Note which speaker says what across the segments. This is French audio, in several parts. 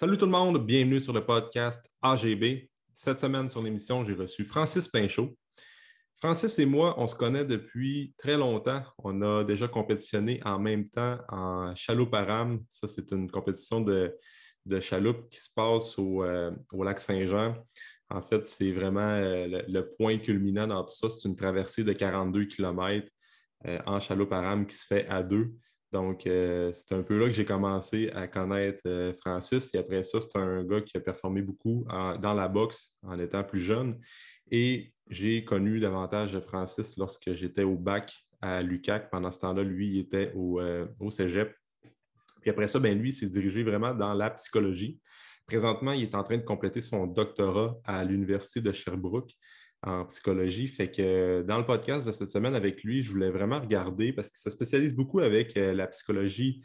Speaker 1: Salut tout le monde, bienvenue sur le podcast AGB. Cette semaine sur l'émission, j'ai reçu Francis Pinchot. Francis et moi, on se connaît depuis très longtemps. On a déjà compétitionné en même temps en chaloupe à rame. Ça, c'est une compétition de, de chaloupe qui se passe au, euh, lac Saint-Jean. En fait, c'est vraiment euh, le, point culminant dans tout ça. C'est une traversée de 42 km euh, en chaloupe à rame qui se fait à deux. Donc, euh, c'est un peu là que j'ai commencé à connaître euh, Francis. Et après ça, c'est un gars qui a performé beaucoup dans la boxe en étant plus jeune. Et j'ai connu davantage Francis lorsque j'étais au bac à l'UCAC. Pendant ce temps-là, lui, il était au, euh, au cégep. Puis après ça, ben, lui, il s'est dirigé vraiment dans la psychologie. Présentement, il est en train de compléter son doctorat à l'Université de Sherbrooke en psychologie. Fait que dans le podcast de cette semaine avec lui, je voulais vraiment regarder parce qu'il se spécialise beaucoup avec euh, la psychologie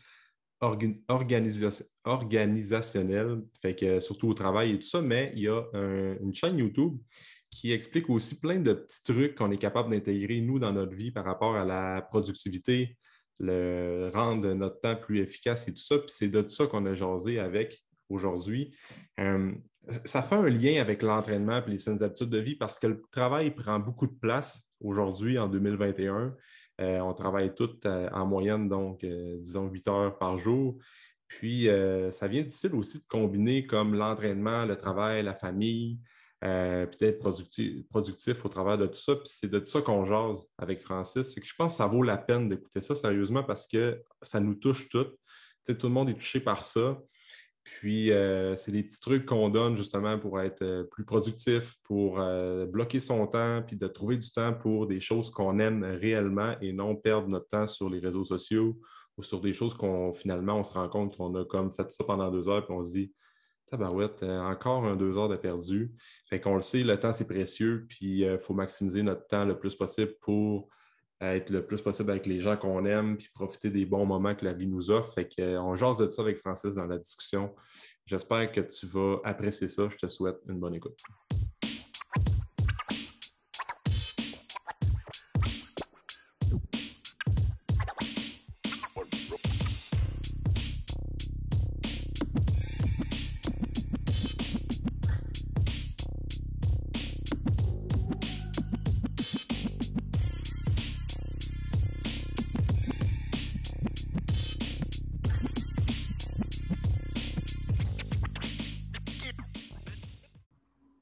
Speaker 1: organisationnelle, fait que surtout au travail et tout ça, mais il y a une chaîne YouTube qui explique aussi plein de petits trucs qu'on est capable d'intégrer, nous, dans notre vie par rapport à la productivité, le rendre notre temps plus efficace et tout ça. Puis c'est de ça qu'on a jasé avec aujourd'hui. Euh, ça fait un lien avec l'entraînement et les saines habitudes de vie parce que le travail prend beaucoup de place aujourd'hui, en 2021. Euh, on travaille tout euh, en moyenne, donc, disons, 8 heures par jour. Puis, ça vient difficile aussi de combiner comme l'entraînement, le travail, la famille, puis d'être productif, au travers de tout ça. Puis c'est de ça qu'on jase avec Francis. je pense que ça vaut la peine d'écouter ça sérieusement parce que ça nous touche toutes. tout le monde est touché par ça. Puis, euh, c'est des petits trucs qu'on donne justement pour être euh, plus productif, pour euh, bloquer son temps, puis de trouver du temps pour des choses qu'on aime réellement et non perdre notre temps sur les réseaux sociaux ou sur des choses qu'on finalement on se rend compte qu'on a comme fait ça pendant deux heures, puis on se dit Tabarouette, encore un deux heures de perdu. Fait qu'on le sait, le temps c'est précieux, puis il faut maximiser notre temps le plus possible pour être le plus possible avec les gens qu'on aime, puis profiter des bons moments que la vie nous offre. Fait qu'on euh, jase de ça avec Francis dans la discussion. J'espère que tu vas apprécier ça. Je te souhaite une bonne écoute.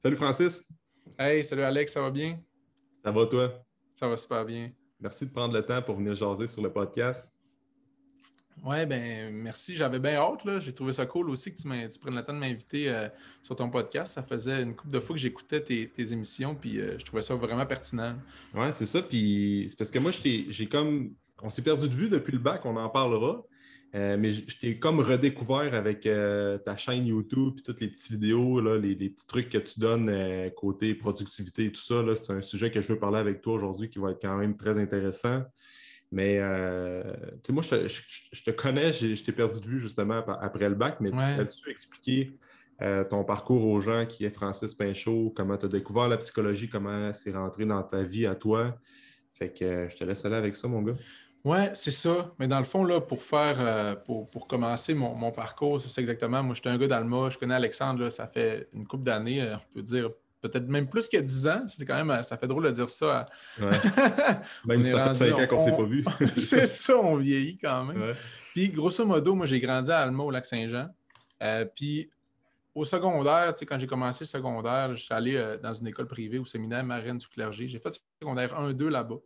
Speaker 1: Salut Francis.
Speaker 2: Hey, salut Alex, ça va bien?
Speaker 1: Ça va toi?
Speaker 2: Ça va super bien.
Speaker 1: Merci de prendre le temps pour venir jaser sur le podcast.
Speaker 2: Oui, ben merci. J'avais bien hâte. J'ai trouvé ça cool aussi que tu, prennes le temps de m'inviter euh, sur ton podcast. Ça faisait une couple de fois que j'écoutais tes, émissions, puis euh, je trouvais ça vraiment pertinent.
Speaker 1: Oui, c'est ça. Puis c'est parce que moi, j'ai comme. On s'est perdu de vue depuis le bac, on en parlera. Euh, mais je t'ai comme redécouvert avec euh, ta chaîne YouTube et toutes les petites vidéos, les, petits trucs que tu donnes euh, côté productivité et tout ça. C'est un sujet que je veux parler avec toi aujourd'hui qui va être quand même très intéressant. Mais moi, je, te connais, je t'ai perdu de vue justement après le bac, mais tu peux-tu expliquer ton parcours aux gens qui est Francis Pinchot, comment tu as découvert la psychologie, comment c'est rentré dans ta vie à toi? Fait que je te laisse aller avec ça, mon gars.
Speaker 2: Oui, c'est ça. Mais dans le fond, là, pour faire, euh, pour, commencer mon, parcours, c'est exactement. Moi, j'étais un gars d'Alma, je connais Alexandre, ça fait une couple d'années, euh, on peut dire peut-être même plus que dix ans. C'est quand même, euh, ça fait drôle de dire ça.
Speaker 1: Ouais. même ça fait cinq ans qu'on ne s'est pas vu.
Speaker 2: c'est ça, on vieillit quand même. Puis, grosso modo, moi, j'ai grandi à Alma, au Lac-Saint-Jean. puis, au secondaire, quand j'ai commencé le secondaire, je suis allé dans une école privée au séminaire Marine du Clergé. J'ai fait le secondaire 1-2 là-bas.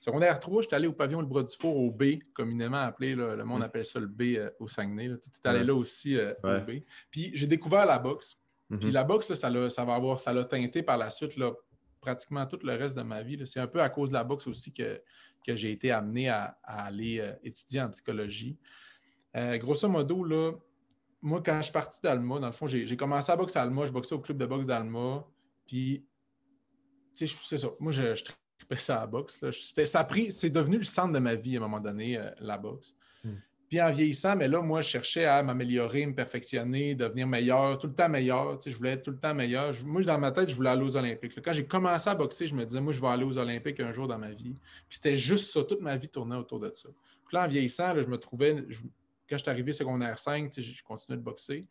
Speaker 2: Secondaire 3, j'étais allé au pavillon Le Bras du Four au B, communément appelé, le monde mm. appelle ça le B euh, au Saguenay. Tu es allé là aussi euh, au B. Puis j'ai découvert la boxe. Mm-hmm. Puis la boxe, ça, ça va avoir, ça l'a teinté par la suite là, pratiquement tout le reste de ma vie. C'est un peu à cause de la boxe aussi que, que j'ai été amené à, aller euh, étudier en psychologie. grosso modo, là, moi, quand je suis parti d'Alma, dans le fond, j'ai commencé à boxer à Alma, je boxais au club de boxe d'Alma. Puis, tu sais, c'est ça. Moi, je, je ça à la boxe. Ça c'est devenu le centre de ma vie à un moment donné, euh, la boxe. Hmm. Puis en vieillissant, mais là, moi, je cherchais à m'améliorer, me perfectionner, devenir meilleur, tout le temps meilleur. Tu sais, je voulais être tout le temps meilleur. moi, dans ma tête, je voulais aller aux Olympiques. Quand j'ai commencé à boxer, je me disais, moi, je vais aller aux Olympiques un jour dans ma vie. Puis c'était juste ça. Toute ma vie tournait autour de ça. Puis là, en vieillissant, je me trouvais, quand je suis arrivé secondaire 5, je continuais de boxer.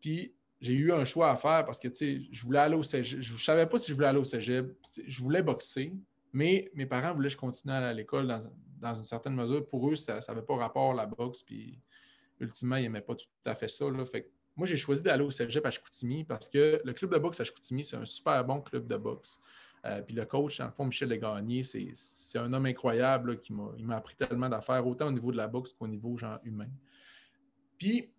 Speaker 2: Puis j'ai eu un choix à faire parce que, je voulais aller au cégep. Je ne savais pas si je voulais aller au cégep. Je voulais boxer, mais mes parents voulaient que je continue à aller à l'école dans, une certaine mesure. Pour eux, ça n'avait pas rapport à la boxe. Puis, ultimement, ils n'aimaient pas tout à fait ça. Là. Fait moi, j'ai choisi d'aller au cégep à Chicoutimi parce que le club de boxe à Chicoutimi, c'est un super bon club de boxe. Euh, puis le coach, en fond, Michel Legagné, c'est un homme incroyable qui m'a appris tellement d'affaires, autant au niveau de la boxe qu'au niveau genre humain. Puis,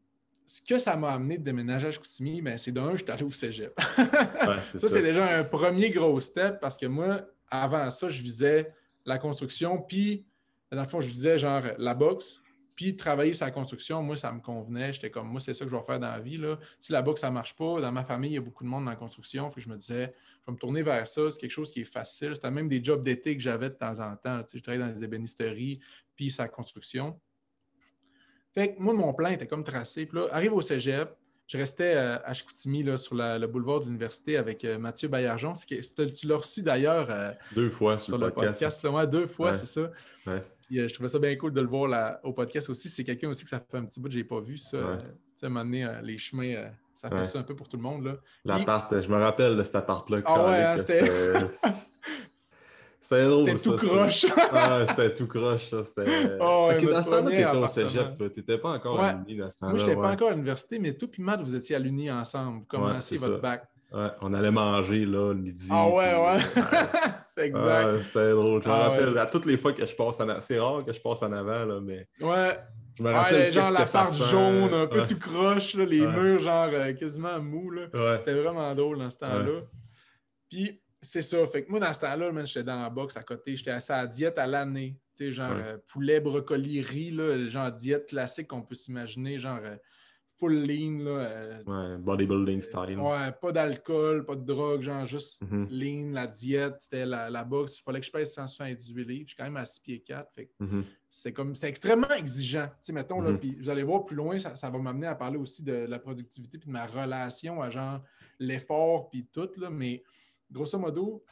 Speaker 2: ce que ça m'a amené de déménager à Chicoutimi, ben, c'est d'un, je suis allé au cégep. ça, c'est déjà un premier gros step parce que moi, avant ça, je visais la construction, puis, dans le fond, je visais genre la boxe, puis travailler sa construction, moi, ça me convenait. J'étais comme, moi, c'est ça que je vais faire dans la vie. Là. Si la boxe, ça ne marche pas, dans ma famille, il y a beaucoup de monde dans la construction. Fait je me disais, je vais me tourner vers ça. C'est quelque chose qui est facile. C'était même des jobs d'été que j'avais de temps en temps. je travaillais dans les ébénisteries, puis sa construction. Fait que moi, mon plan était comme tracé. Puis là, arrive au cégep, je restais euh, à Chicoutimi, là, sur le boulevard de l'université avec euh, Mathieu Baillargeon. Tu l'as reçu d'ailleurs
Speaker 1: euh, deux fois sur, le podcast.
Speaker 2: deux fois, c'est ça. je trouvais ça bien cool de le voir au podcast aussi. C'est quelqu'un aussi que ça fait un petit bout que je n'ai pas vu. Ça, tu sais, à les chemins, ça fait ça un peu pour tout le monde.
Speaker 1: L'appart, je me rappelle de cet appart-là.
Speaker 2: Ah ouais, hein, c'était.
Speaker 1: C'était drôle.
Speaker 2: C'était tout croche.
Speaker 1: ah, c'était tout croche. Ça. Oh, dans ce temps-là, tu étais au cégep, toi. Tu n'étais pas encore à l'Uni dans ce temps-là.
Speaker 2: Moi, je n'étais pas encore à l'université, mais toi et Matt, vous étiez à l'Uni ensemble. Vous commenciez votre bac.
Speaker 1: Ouais, on allait manger là le midi.
Speaker 2: Ah ouais, ouais. c'est exact.
Speaker 1: c'était drôle. Je me ah rappelle, à toutes les fois que je passe en avant, c'est rare que je passe en avant, là, mais.
Speaker 2: Ouais.
Speaker 1: Je me rappelle.
Speaker 2: Genre la part jaune, un peu tout croche, là, les murs, genre euh, quasiment mous. C'était vraiment drôle dans ce temps-là. Puis c'est ça. Fait que moi, dans ce temps-là, j'étais dans la boxe à côté. J'étais assez à diète à l'année. Tu sais, genre euh, poulet, brocoli, riz, là, genre diète classique qu'on peut s'imaginer, genre euh, full lean. Là,
Speaker 1: euh, ouais, bodybuilding style.
Speaker 2: Ouais, pas d'alcool, pas de drogue, genre juste mm-hmm. lean, la diète, c'était la, boxe. Il fallait que je pèse 178 livres. Je suis quand même à 6 pieds 4. Fait mm-hmm. c'est comme c'est extrêmement exigeant. Tu sais, mettons, là, mm-hmm. puis vous allez voir plus loin, ça, ça va m'amener à parler aussi de la productivité puis de ma relation à genre l'effort puis tout, là, mais grosso modo,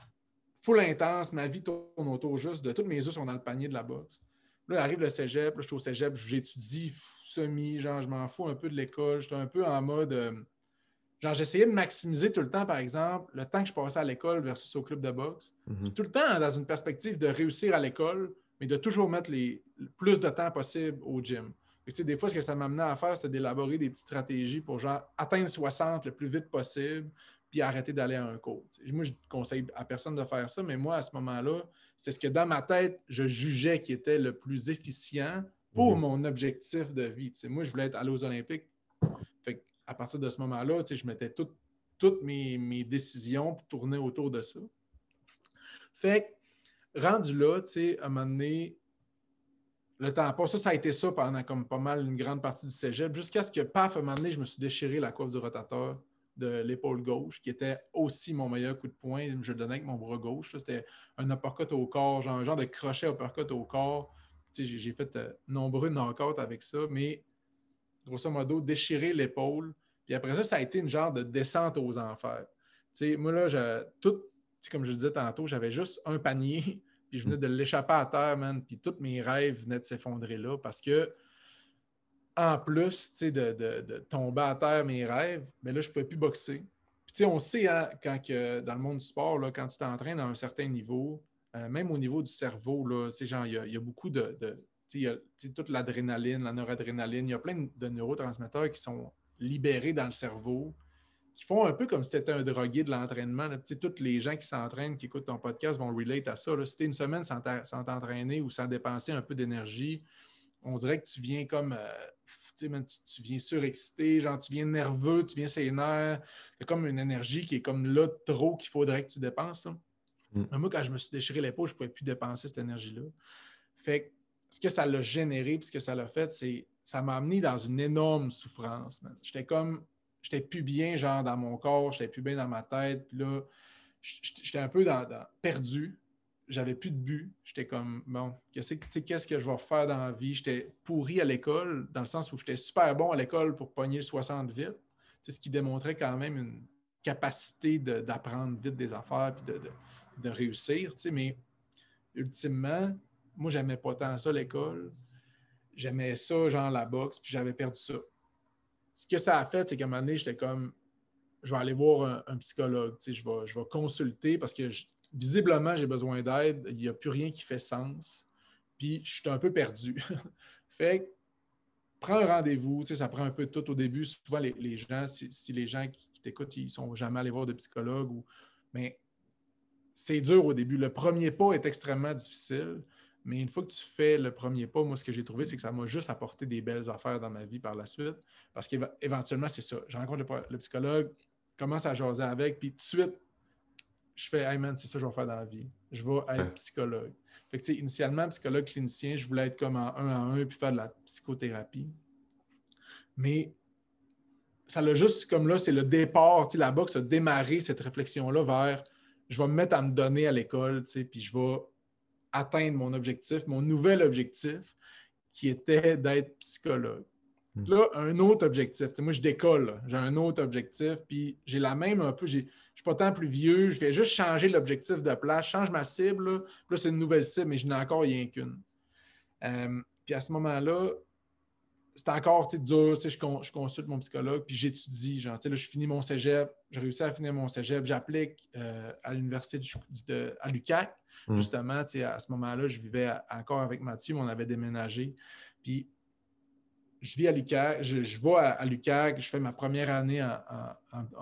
Speaker 2: full intense, ma vie tourne autour juste de toutes mes œufs sont dans le panier de la boxe. Là, arrive le cégep, là, je suis au cégep, j'étudie semi, genre, je m'en fous un peu de l'école, j'étais un peu en mode. Euh, genre, j'essayais de maximiser tout le temps, par exemple, le temps que je passais à l'école versus au club de boxe. Mhm. Tout le temps dans une perspective de réussir à l'école, mais de toujours mettre les, le plus de temps possible au gym. des fois, ce que ça m'amenait à faire, c'était d'élaborer des petites stratégies pour genre atteindre 60 le plus vite possible, puis arrêter d'aller à un cours. Moi, je ne conseille à personne de faire ça, mais moi, à ce moment-là, c'est ce que dans ma tête, je jugeais qui était le plus efficient pour mhm. mon objectif de vie. moi, je voulais être allé aux Olympiques. Fait à partir de ce moment-là, je mettais toutes mes, décisions pour tourner autour de ça. Fait rendu là, à un moment donné, le temps passe. Ça, ça a été ça pendant comme pas mal une grande partie du cégep, jusqu'à ce que, paf, à un moment donné, je me suis déchiré la coiffe du rotateur de l'épaule gauche, qui était aussi mon meilleur coup de poing. Je le donnais avec mon bras gauche. C'était un uppercut au corps, genre un genre de crochet uppercut au corps. J'ai fait euh, nombreux avec ça, mais grosso modo, déchirer l'épaule. Puis après ça, ça a été une genre de descente aux enfers. moi, là, tout, comme je le disais tantôt, j'avais juste un panier, puis je venais de l'échapper à terre, man. Puis tous mes rêves venaient de s'effondrer là parce que en plus de, tomber à terre mes rêves, mais là, je ne pouvais plus boxer. Puis, on sait, hein, quand que, dans le monde du sport, là, quand tu t'entraînes à un certain niveau, euh, même au niveau du cerveau, il y, a beaucoup de. toute l'adrénaline, la noradrénaline, il y a plein de neurotransmetteurs qui sont libérés dans le cerveau, qui font un peu comme si c'était un drogué de l'entraînement. Tous les gens qui s'entraînent, qui écoutent ton podcast vont relate à ça. Là. Si une semaine sans t'entraîner ou sans dépenser un peu d'énergie, on dirait que tu viens comme. Euh, tu, tu, viens surexcité, genre tu viens nerveux, tu viens sénère. C'est comme une énergie qui est comme là trop qu'il faudrait que tu dépenses. Mm. Moi, quand je me suis déchiré l'épaule, je ne pouvais plus dépenser cette énergie-là. Fait que ce que ça l'a généré, puis ce que ça l'a fait, c'est ça m'a amené dans une énorme souffrance. J'étais comme, j'étais plus bien, genre, dans mon corps, j'étais plus bien dans ma tête. Puis là, j'étais un peu dans, perdu j'avais plus de but. J'étais comme, bon, qu'est-ce que je vais faire dans la vie? J'étais pourri à l'école, dans le sens où j'étais super bon à l'école pour pogner le 60 vite. Ce qui démontrait quand même une capacité d'apprendre vite des affaires et de, de, réussir. Mais ultimement, moi, j'aimais pas tant ça l'école. J'aimais ça, genre la boxe, puis j'avais perdu ça. ce que ça a fait, c'est qu'à un moment donné, j'étais comme, je vais aller voir un, psychologue, je vais, je vais consulter parce que visiblement, j'ai besoin d'aide, il n'y a plus rien qui fait sens, puis je suis un peu perdu. fait prends un rendez-vous, ça prend un peu de tout au début. Souvent, les, gens, si, les gens qui, t'écoutent, ils ne sont jamais allés voir de psychologue, ou, mais c'est dur au début. Le premier pas est extrêmement difficile. Mais une fois que tu fais le premier pas, moi, ce que j'ai trouvé, c'est que ça m'a juste apporté des belles affaires dans ma vie par la suite. Parce qu'éventuellement, c'est ça. Je rencontre le, psychologue, commence à jaser avec, puis tout de suite, je fais Hey man, c'est ça que je vais faire dans la vie. Je vais être psychologue. Fait que, initialement, psychologue clinicien, je voulais être comme en un à un puis faire de la psychothérapie. Mais ça l'a juste comme là, c'est le départ. La boxe a démarré cette réflexion-là vers je vais me mettre à me donner à l'école, puis je vais atteindre mon objectif, mon nouvel objectif, qui était d'être psychologue. Hmm. Là, un autre objectif. moi, je décolle. J'ai un autre objectif, puis j'ai la même un peu. Je ne suis pas tant plus vieux. Je vais juste changer l'objectif de place. Je change ma cible. Puis là, c'est une nouvelle cible, mais je n'ai encore rien qu'une. Euh, puis à ce moment-là, c'est encore dur. Je, je, consulte mon psychologue, puis j'étudie. Genre, là, je finis mon cégep. J'ai réussi à finir mon cégep. J'applique euh, à l'université de, à l'UQAC. Mm. Justement, à ce moment-là, je vivais encore avec Mathieu, mais on avait déménagé. Puis je vis à l'UQAC, je, vais à, l'UQAC, je fais ma première année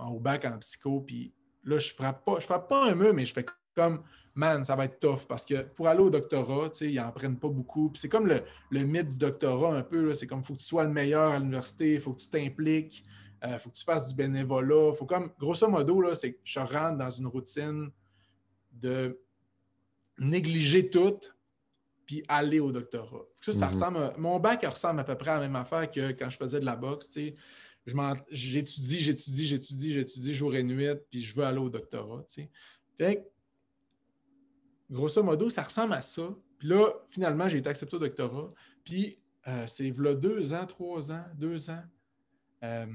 Speaker 2: au bac en psycho, puis là, je frappe, pas, je frappe pas un mur, mais je fais comme man, ça va être tough parce que pour aller au doctorat, ils n'en prennent pas beaucoup. c'est comme le, mythe du doctorat un peu. C'est comme il faut que tu sois le meilleur à l'université, il faut que tu t'impliques, il euh, faut que tu fasses du bénévolat. faut comme, grosso modo, c'est que je rentre dans une routine de négliger tout puis aller au doctorat. Ça, ça mhm. ressemble mon bac ressemble à peu près à la même affaire que quand je faisais de la boxe. J'étudie, j'étudie, j'étudie, j'étudie jour et nuit, puis je veux aller au doctorat. Fait grosso modo, ça ressemble à ça. Puis là, finalement, j'ai été accepté au doctorat. Puis euh, c'est deux ans, trois ans, deux ans. Euh,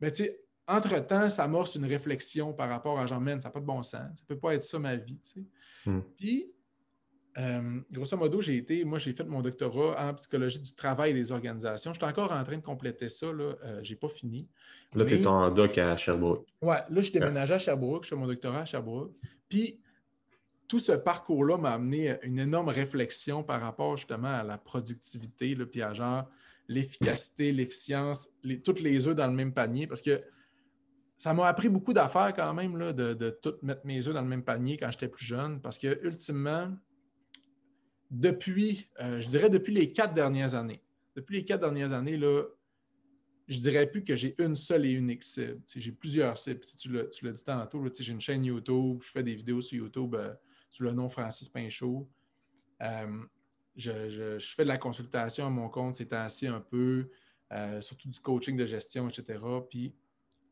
Speaker 2: ben, tu sais, entre-temps, ça amorce une réflexion par rapport à Jean-Men. Ça n'a pas de bon sens. Ça ne peut pas être ça ma vie. Tu sais. Hmm. Puis, euh, grosso modo, j'ai été, moi, j'ai fait mon doctorat en psychologie du travail des organisations. Je suis encore en train de compléter ça. je n'ai pas fini.
Speaker 1: Là, tu es en doc à Sherbrooke.
Speaker 2: Ouais, là, je déménage à Sherbrooke. Je fais mon doctorat à Sherbrooke. Puis, tout ce parcours-là m'a amené à une énorme réflexion par rapport justement à la productivité, le puis à genre l'efficacité, l'efficience, toutes les œufs dans le même panier, parce que ça m'a appris beaucoup d'affaires quand même là, de, de tout mettre mes œufs dans le même panier quand j'étais plus jeune, parce que ultimement, depuis, euh, je dirais depuis les quatre dernières années, depuis les quatre dernières années, là, je dirais plus que j'ai une seule et unique cible. J'ai plusieurs cibles. Tu l'as dit tantôt, j'ai une chaîne YouTube, je fais des vidéos sur YouTube. Euh, sous le nom Francis Pinchot. Euh, je, fais de la consultation à mon compte ces temps-ci un peu, surtout du coaching de gestion, etc. Puis,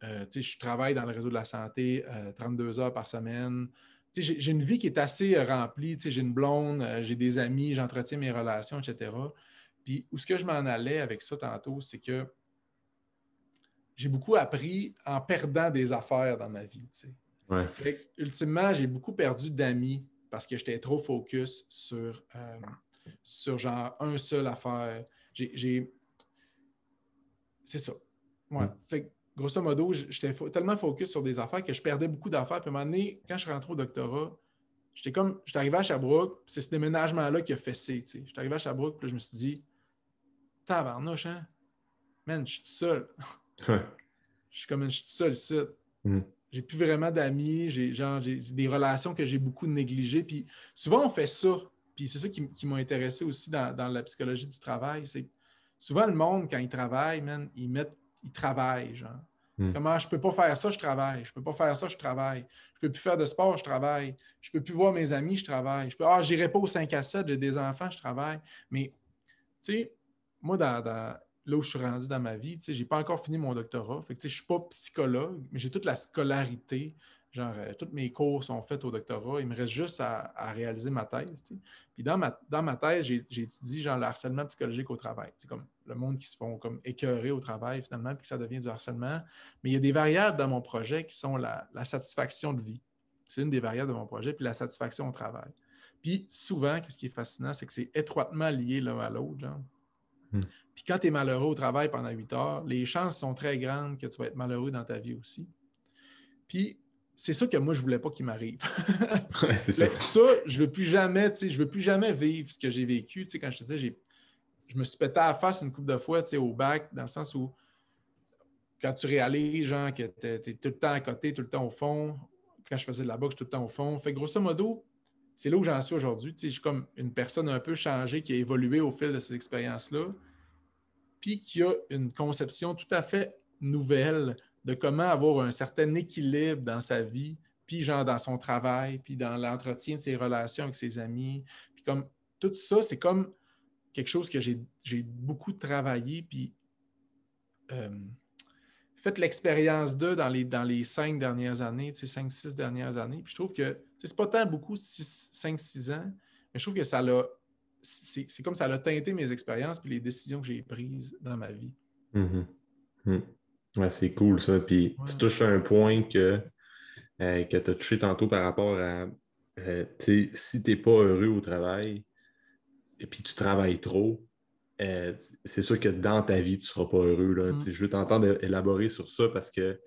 Speaker 2: je travaille dans le réseau de la santé 32 heures par semaine. J'ai une vie qui est assez remplie. J'ai une blonde, j'ai des amis, j'entretiens mes relations, etc. Puis, où ce que je m'en allais avec ça tantôt, c'est que j'ai beaucoup appris en perdant des affaires dans ma vie. ultimement, j'ai beaucoup perdu d'amis parce que j'étais trop focus sur, euh, sur genre un seul affaire. J'ai. C'est ça. Ouais. Mm. Fait grosso modo, j'étais tellement focus sur des affaires que je perdais beaucoup d'affaires. Puis à un moment donné, quand je rentre au doctorat, j'étais comme. J'étais arrivé à Sherbrooke, c'est ce déménagement-là qui a fessé. J'étais arrivé à Sherbrooke, puis je me suis dit, tabarnouche, hein? Man, je suis tout seul. je suis comme, je suis tout seul ici. Mm j'ai plus vraiment d'amis, j'ai des relations que j'ai beaucoup négligées. Puis souvent, on fait ça. Puis c'est ça qui, m'a intéressé aussi dans, la psychologie du travail. C'est souvent le monde, quand il travaille, man, ils mettent, ils travaillent, genre. Hmm. Comment ah, je peux pas faire ça, je travaille. Je peux pas faire ça, je travaille. Je peux plus faire de sport, je travaille. Je peux plus voir mes amis, je travaille. Je peux, ah, j'irai pas au 5 à 7, j'ai des enfants, je travaille. Mais, tu sais, moi, dans, là où je suis rendu dans ma vie. Je n'ai pas encore fini mon doctorat. Fait que, je ne suis pas psychologue, mais j'ai toute la scolarité. Genre, euh, tous mes cours sont faits au doctorat. Il me reste juste à, réaliser ma thèse. Puis dans ma, dans ma thèse, j'ai étudié genre, le harcèlement psychologique au travail. C'est comme le monde qui se font comme écœurer au travail finalement, puis que ça devient du harcèlement. Mais il y a des variables dans mon projet qui sont la, satisfaction de vie. C'est une des variables de mon projet, puis la satisfaction au travail. Puis souvent, ce qui est fascinant, c'est que c'est étroitement lié l'un à l'autre. Genre. Hmm. Puis quand tu es malheureux au travail pendant 8 heures, les chances sont très grandes que tu vas être malheureux dans ta vie aussi. Puis c'est ça que moi, je ne voulais pas qu'il m'arrive. ça. je ne veux plus jamais, je veux plus jamais vivre ce que j'ai vécu. quand je te disais, je me suis pété à la face une couple de fois au bac, dans le sens où quand tu réalises, genre, que tu es, tout le temps à côté, tout le temps au fond, quand je faisais de la boxe, tout le temps au fond. Fait grosso modo, c'est là où j'en suis aujourd'hui. Je suis comme une personne un peu changée qui a évolué au fil de ces expériences-là, puis qui a une conception tout à fait nouvelle de comment avoir un certain équilibre dans sa vie, puis genre dans son travail, puis dans l'entretien de ses relations avec ses amis. Puis comme tout ça, c'est comme quelque chose que j'ai beaucoup travaillé, puis euh, fait l'expérience d'eux dans les, cinq dernières années, cinq, six dernières années. Puis je trouve que c'est pas tant beaucoup, cinq, six ans, mais je trouve que ça l'a. C'est comme ça a teinté mes expériences et les décisions que j'ai prises dans ma vie.
Speaker 1: Mm-hmm. Mm. Ouais, c'est cool ça. Puis tu touches à un point que, euh, que tu as touché tantôt par rapport à euh, si tu n'es pas heureux au travail et puis tu travailles trop, euh, c'est sûr que dans ta vie, tu ne seras pas heureux. Là. Mm. Je veux t'entendre élaborer sur ça parce que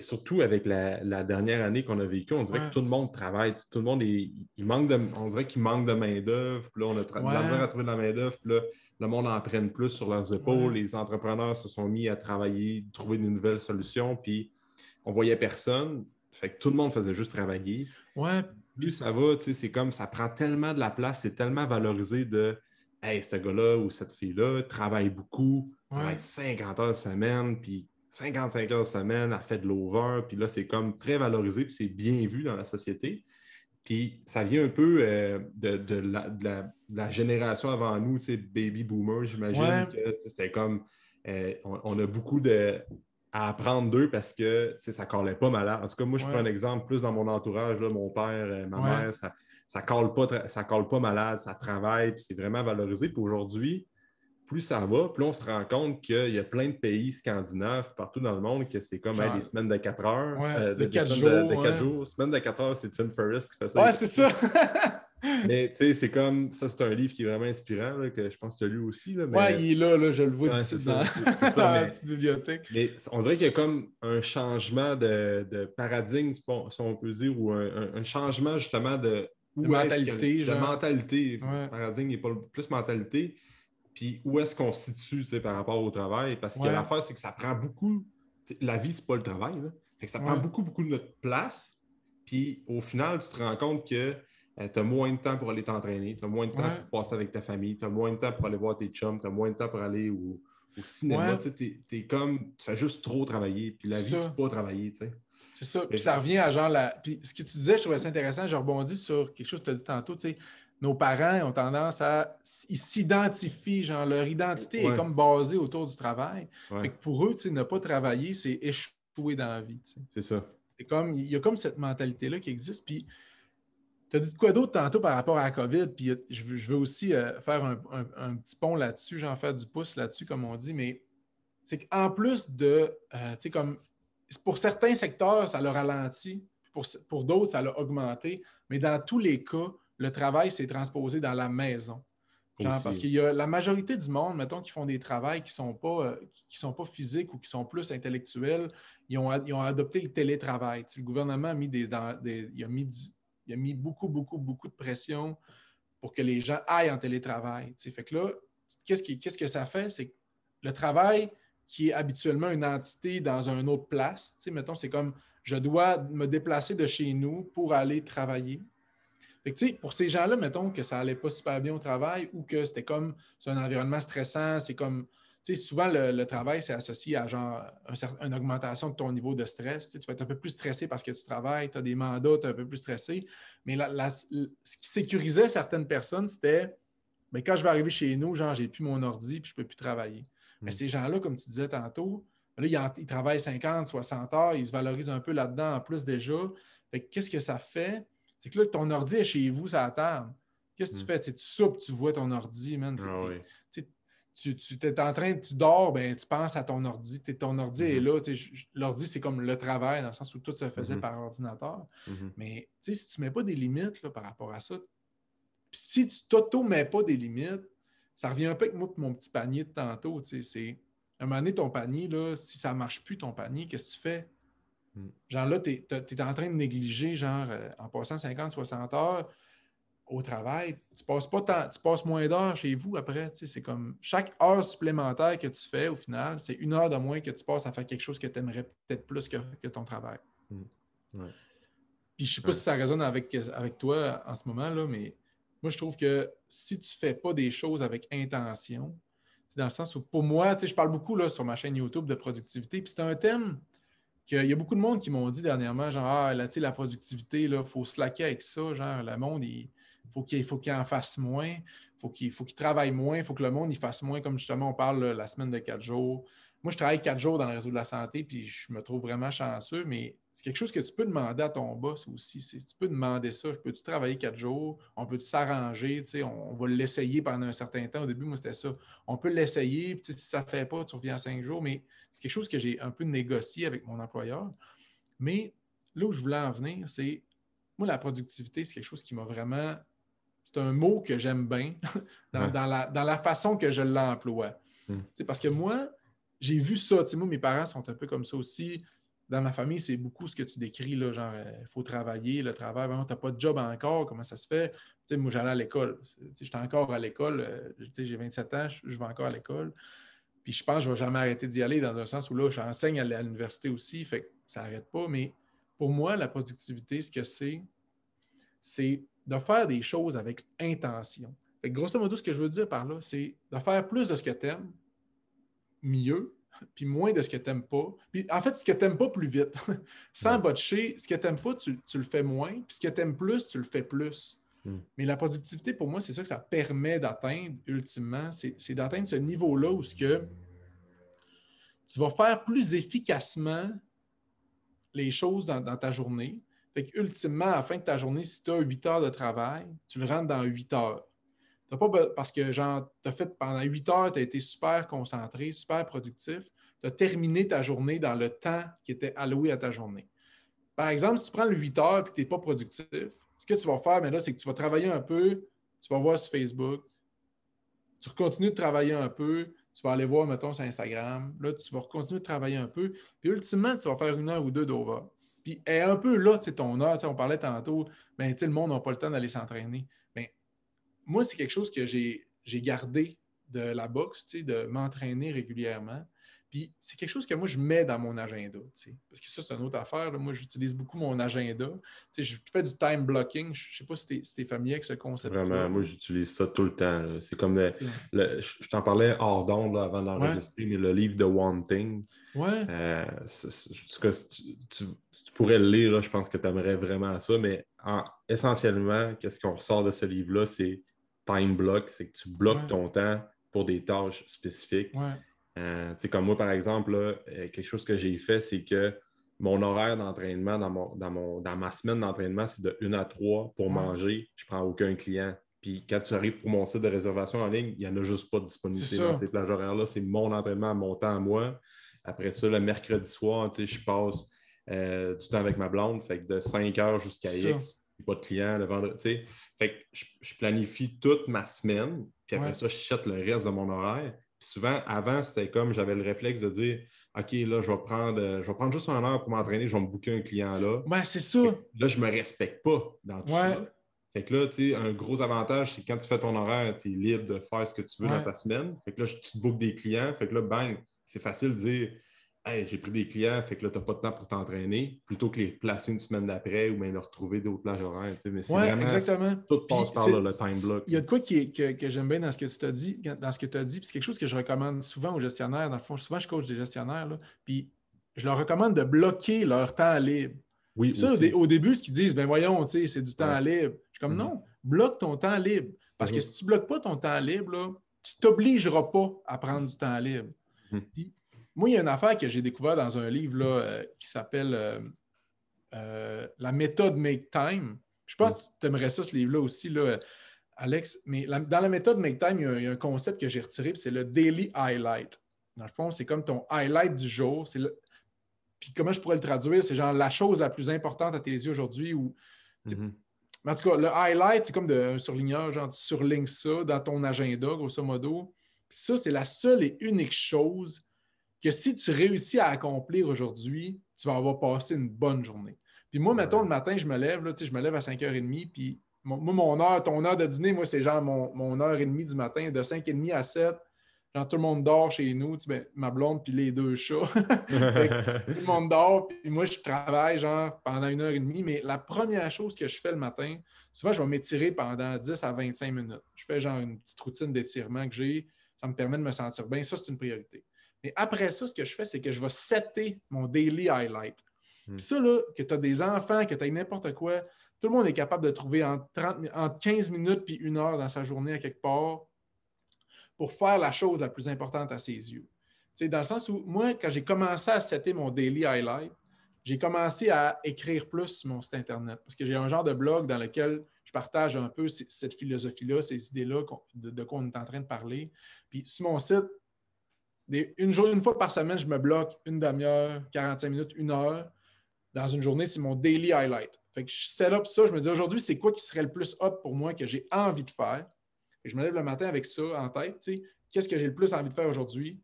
Speaker 1: surtout avec la, dernière année qu'on a vécue, on dirait que tout le monde travaille. Tout le monde il manque de, on dirait qu'il manque de main-d'œuvre. Puis là, on a tra- à trouver de la main-d'œuvre. Puis là, le monde en prenne plus sur leurs épaules. Les entrepreneurs se sont mis à travailler, trouver de nouvelles solutions. Puis on voyait personne. Fait que tout le monde faisait juste travailler.
Speaker 2: Ouais.
Speaker 1: Plus ça va, c'est comme ça prend tellement de la place, c'est tellement valorisé de Hey, ce gars-là ou cette fille-là travaille beaucoup, travaille 50 heures semaine, puis 55 heures semaine, elle fait de l'over, puis là, c'est comme très valorisé, puis c'est bien vu dans la société. Puis ça vient un peu euh, de, la, génération avant nous, tu sais, baby boomer, j'imagine que c'était comme euh, on, a beaucoup de, à apprendre d'eux parce que ça ne collait pas malade. En tout cas, moi, je prends un exemple plus dans mon entourage, là, mon père, euh, ma mère, ça, ça ne colle, pas, ça colle pas malade, ça travaille, puis c'est vraiment valorisé. Puis aujourd'hui, plus ça va, plus on se rend compte qu'il y a plein de pays scandinaves partout dans le monde que c'est comme des semaines de 4 heures.
Speaker 2: Euh, de, 4 jours. De,
Speaker 1: 4 jours. Semaine de 4 heures, c'est Tim Ferriss qui fait ça.
Speaker 2: Ouais, c'est ça.
Speaker 1: mais tu sais, c'est comme ça, c'est un livre qui est vraiment inspirant, que je pense que tu as lu aussi. Là,
Speaker 2: mais... Ouais, il est là, là je le vois ici dans, la petite bibliothèque.
Speaker 1: Mais on dirait qu'il y a comme un changement de, paradigme, si on peut dire, ou un changement justement de
Speaker 2: de mentalité.
Speaker 1: De mentalité. Paradigme n'est pas plus mentalité. Puis où est-ce qu'on se situe par rapport au travail? Parce que l'affaire, c'est que ça prend beaucoup. La vie, c'est pas le travail. Fait que ça prend beaucoup, beaucoup de notre place. Puis au final, tu te rends compte que euh, tu as moins de temps pour aller t'entraîner, tu as moins de temps pour passer avec ta famille, tu as moins de temps pour aller voir tes chums, tu as moins de temps pour aller au, cinéma. Tu es, comme, tu fais juste trop travailler. Puis la vie, c'est pas travailler.
Speaker 2: C'est ça. Puis ça revient à genre la. Puis ce que tu disais, je trouvais ça intéressant. Je rebondis sur quelque chose que tu as dit tantôt. Tu sais, nos parents ont tendance à. Ils s'identifient, genre leur identité est comme basée autour du travail. pour eux, ne pas travailler, c'est échouer dans la vie.
Speaker 1: C'est ça.
Speaker 2: C'est comme, il y a comme cette mentalité-là qui existe. Puis tu as dit quoi d'autre tantôt par rapport à la COVID? Puis je veux, aussi euh, faire un, petit pont là-dessus, j'en faire du pouce là-dessus, comme on dit, mais c'est qu'en plus de, euh, tu sais, comme pour certains secteurs, ça l'a ralenti. Pour, pour d'autres, ça l'a augmenté. Mais dans tous les cas, le travail s'est transposé dans la maison. parce qu'il y a la majorité du monde, mettons, qui font des travails qui ne sont, pas, euh, qui sont pas physiques ou qui sont plus intellectuels, ils ont, ont adopté le télétravail. le gouvernement a mis, des, il a mis, il a mis beaucoup, beaucoup, beaucoup de pression pour que les gens aillent en télétravail. Fait que là, qu'est-ce, qu'est-ce que ça fait? C'est que le travail, qui est habituellement une entité dans une autre place. Tu sais, mettons, c'est comme je dois me déplacer de chez nous pour aller travailler. Pour ces gens-là, mettons que ça n'allait pas super bien au travail ou que c'était comme c'est un environnement stressant, c'est comme tu sais, souvent le, travail, c'est associé à genre une augmentation de ton niveau de stress. Tu, vas être un peu plus stressé parce que tu travailles, tu as des mandats, tu es un peu plus stressé. Mais ce qui sécurisait certaines personnes, c'était mais ben, quand je vais arriver chez nous, genre, j'ai plus mon ordi puis je ne peux plus travailler. Mais mm. ces gens-là, comme tu disais tantôt, là, ils, travaillent 50, 60 heures, ils se valorisent un peu là-dedans en plus déjà. qu'est-ce que ça fait? C'est que là, ton ordi est chez vous, ça table. Qu'est-ce que tu mm. fais? Tu, soupes, tu vois ton ordi, man.
Speaker 1: Ah
Speaker 2: tu, tu es en train, tu dors, ben, tu penses à ton ordi. ton ordi est mm-hmm. là. L'ordi, c'est comme le travail, dans le sens où tout se faisait mm-hmm. par ordinateur. Mais si tu ne mets pas des limites par rapport à ça, si tu t'auto-mets pas des limites, ça revient un peu avec moi mon petit panier de tantôt. C'est un moment donné, ton panier, là, si ça ne marche plus, ton panier, qu'est-ce que tu fais? Hmm. Genre là, tu es, en train de négliger, genre, euh, en passant 50, 60 heures au travail, tu passes pas tu passes moins d'heures chez vous après. C'est comme chaque heure supplémentaire que tu fais, au final, c'est une heure de moins que tu passes à faire quelque chose que tu aimerais peut-être plus que, ton travail. Hmm. Puis je sais pas si ça résonne avec, avec toi en ce moment, là, mais moi, je trouve que si tu ne fais pas des choses avec intention, dans le sens où, pour moi, je parle beaucoup là, sur ma chaîne YouTube de productivité, puis c'est un thème qu'il y a beaucoup de monde qui m'ont dit dernièrement, genre, ah, la, la productivité, il faut se laquer avec ça, genre, le monde, il faut qu'il en fasse moins, faut faut qu'il travaille moins, il faut que le monde il fasse moins, comme justement on parle la semaine de quatre jours. Moi, je travaille quatre jours dans le réseau de la santé, puis je me trouve vraiment chanceux, mais c'est quelque chose que tu peux demander à ton boss aussi. Tu peux demander ça. Peux-tu travailler quatre jours? On peut s'arranger? On, on va l'essayer pendant un certain temps. Au début, moi, c'était ça. On peut l'essayer. Si ça ne fait pas, tu reviens à cinq jours. Mais c'est quelque chose que j'ai un peu négocié avec mon employeur. Mais là où je voulais en venir, c'est moi, la productivité, c'est quelque chose qui m'a vraiment. C'est un mot que j'aime bien dans, la, façon que je l'emploie. Hmm. Parce que moi, j'ai vu ça. moi, mes parents sont un peu comme ça aussi. Dans ma famille, c'est beaucoup ce que tu décris, là, genre, il euh, faut travailler, le travail, tu n'as pas de job encore, comment ça se fait? moi, j'allais à l'école. J'étais encore à l'école, euh, j'ai 27 ans, je vais encore à l'école. Puis je pense que je ne vais jamais arrêter d'y aller dans un sens où là, j'enseigne à l'université aussi, fait que ça n'arrête pas. Mais pour moi, la productivité, ce que c'est, c'est de faire des choses avec intention. Fait grosso modo, ce que je veux dire par là, c'est de faire plus de ce que tu aimes, mieux, puis moins de ce que tu n'aimes pas. Puis en fait, ce que tu n'aimes pas plus vite. Sans botcher, ce que tu n'aimes pas, tu, le fais moins, puis ce que tu aimes plus, tu le fais plus. Hmm. Mais la productivité, pour moi, c'est ça que ça permet d'atteindre ultimement, c'est d'atteindre ce niveau-là où ce que tu vas faire plus efficacement les choses dans, dans ta journée. Fait ultimement, à la fin de ta journée, si tu as 8 heures de travail, tu le rentres dans 8 heures pas parce que genre, as fait pendant 8 heures, tu as été super concentré, super productif, tu as terminé ta journée dans le temps qui était alloué à ta journée. Par exemple, si tu prends le 8 heures et que tu n'es pas productif, ce que tu vas faire, mais là, c'est que tu vas travailler un peu, tu vas voir sur Facebook, tu continues de travailler un peu, tu vas aller voir, mettons, sur Instagram, là, tu vas continuer de travailler un peu, puis ultimement, tu vas faire une heure ou deux d'over. Puis, est un peu là, sais, ton heure, on parlait tantôt, mais ben, tu sais, le monde n'a pas le temps d'aller s'entraîner moi, c'est quelque chose que j'ai gardé de la boxe, de m'entraîner régulièrement. Puis c'est quelque chose que moi, je mets dans mon agenda. Parce que ça, c'est une autre affaire. Moi, j'utilise beaucoup mon agenda. je fais du time blocking. Je ne sais pas si tu es, familier avec ce concept.
Speaker 1: Vraiment, moi, j'utilise ça tout le temps. C'est comme je t'en parlais hors d'onde avant d'enregistrer, mais le livre de One Thing.
Speaker 2: Ouais.
Speaker 1: Euh, tu, pourrais le lire, je pense que tu aimerais vraiment ça, mais essentiellement, qu'est-ce qu'on ressort de ce livre-là, c'est time block, c'est que tu bloques ton temps pour des tâches spécifiques. Euh, comme moi, par exemple, euh, quelque chose que j'ai fait, c'est que mon horaire d'entraînement dans, dans, dans ma semaine d'entraînement, c'est de 1 à 3 pour manger. Je ne prends aucun client. Puis quand tu arrives pour mon site de réservation en ligne, il n'y en a juste pas de disponibilité dans ces plages horaires-là. C'est mon entraînement, mon temps à moi. Après ça, le mercredi soir, je passe euh, du temps avec ma blonde. Fait que de 5 heures jusqu'à X, pas de clients le vendredi. Fait que je, planifie toute ma semaine, puis après ça, je chute le reste de mon horaire. Puis souvent, avant, c'était comme j'avais le réflexe de dire OK, là, je vais prendre, euh, je vais prendre juste un heure pour m'entraîner, je vais me booker un client là.
Speaker 2: Ouais, c'est ça.
Speaker 1: Là, je ne me respecte pas dans tout ça. Fait que là, tu sais, un gros avantage, c'est quand tu fais ton horaire, tu es libre de faire ce que tu veux dans ta semaine. Fait que là, tu te bookes des clients. Fait que là, bang, c'est facile de dire j'ai pris des clients, fait que là, tu n'as pas de temps pour t'entraîner, plutôt que les placer une semaine d'après ou bien de retrouver d'autres plages horaires. Mais c'est vraiment,
Speaker 2: exactement.
Speaker 1: Tout passe par là, le time block.
Speaker 2: Il y a de quoi qui que, j'aime bien dans ce que tu as dit, dans ce que tu as dit, puis c'est quelque chose que je recommande souvent aux gestionnaires. Dans le fond, souvent, je coach des gestionnaires, là, puis je leur recommande de bloquer leur temps libre.
Speaker 1: Oui,
Speaker 2: ça, au, début, ce qu'ils disent, ben voyons, c'est du temps libre. Je suis comme, mm-hmm. non, bloque ton temps libre. Parce que mm-hmm. si tu ne bloques pas ton temps libre, là, tu ne t'obligeras pas à prendre du temps libre. Mm-hmm. Moi, il y a une affaire que j'ai découvert dans un livre là, euh, qui s'appelle euh, euh, La méthode Make Time. Je pense que tu aimerais ça, ce livre-là aussi, là, Alex. Mais dans la méthode Make Time, il y a, un concept que j'ai retiré, c'est le Daily Highlight. Dans le fond, c'est comme ton highlight du jour. Puis comment je pourrais le traduire? C'est genre la chose la plus importante à tes yeux aujourd'hui ou mm-hmm. Mais en tout cas, le highlight, c'est comme de, un surligneur, genre tu surlignes ça dans ton agenda, grosso modo. Puis ça, c'est la seule et unique chose que si tu réussis à accomplir aujourd'hui, tu vas avoir passé une bonne journée. Puis moi, mettons, le matin, je me lève, là, je me lève à 5h30, puis moi, mon heure, ton heure de dîner, moi, c'est genre mon, mon, heure et demie du matin, de 5h30 à 7. Genre, tout le monde dort chez nous, tu sais, ma blonde puis les deux chats. tout le monde dort, puis moi, je travaille genre pendant une heure et demie. Mais la première chose que je fais le matin, souvent, je vais m'étirer pendant 10 à 25 minutes. Je fais genre une petite routine d'étirement que j'ai. Ça me permet de me sentir bien. Ça, c'est une priorité. Mais après ça, ce que je fais, c'est que je vais setter mon daily highlight. Hmm. Puis ça, là, que tu as des enfants, que tu as n'importe quoi, tout le monde est capable de trouver entre, 30, 15 minutes puis une heure dans sa journée à quelque part pour faire la chose la plus importante à ses yeux. C'est dans le sens où, moi, quand j'ai commencé à setter mon daily highlight, j'ai commencé à écrire plus sur mon site Internet parce que j'ai un genre de blog dans lequel je partage un peu cette philosophie-là, ces idées-là de, quoi on est en train de parler. Puis sur mon site, une, fois par semaine, je me bloque une demi-heure, 45 minutes, une heure. Dans une journée, c'est mon daily highlight. Fait que je set up ça, je me dis aujourd'hui, c'est quoi qui serait le plus hot pour moi que j'ai envie de faire? Et je me lève le matin avec ça en tête. Qu'est-ce que j'ai le plus envie de faire aujourd'hui?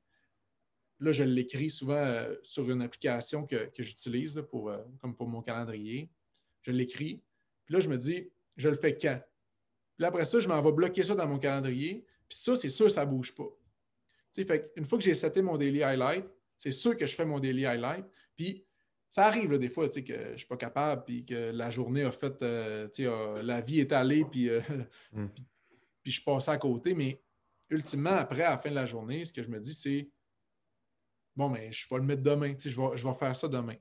Speaker 2: Là, je l'écris souvent euh, sur une application que, j'utilise pour, euh, comme pour mon calendrier. Je l'écris. Puis là, je me dis, je le fais quand? Puis après ça, je m'en vais bloquer ça dans mon calendrier. Puis ça, c'est sûr, ça ne bouge pas. Fait une fois que j'ai seté mon daily highlight, c'est sûr que je fais mon daily highlight. Puis ça arrive des fois que je ne suis pas capable, puis que la journée a fait, euh, la vie est allée, puis, mm. puis puis je passe à côté. Mais ultimement, après, à la fin de la journée, ce que je me dis, c'est bon, mais ben, je vais le mettre demain, je vais, je vais faire ça demain.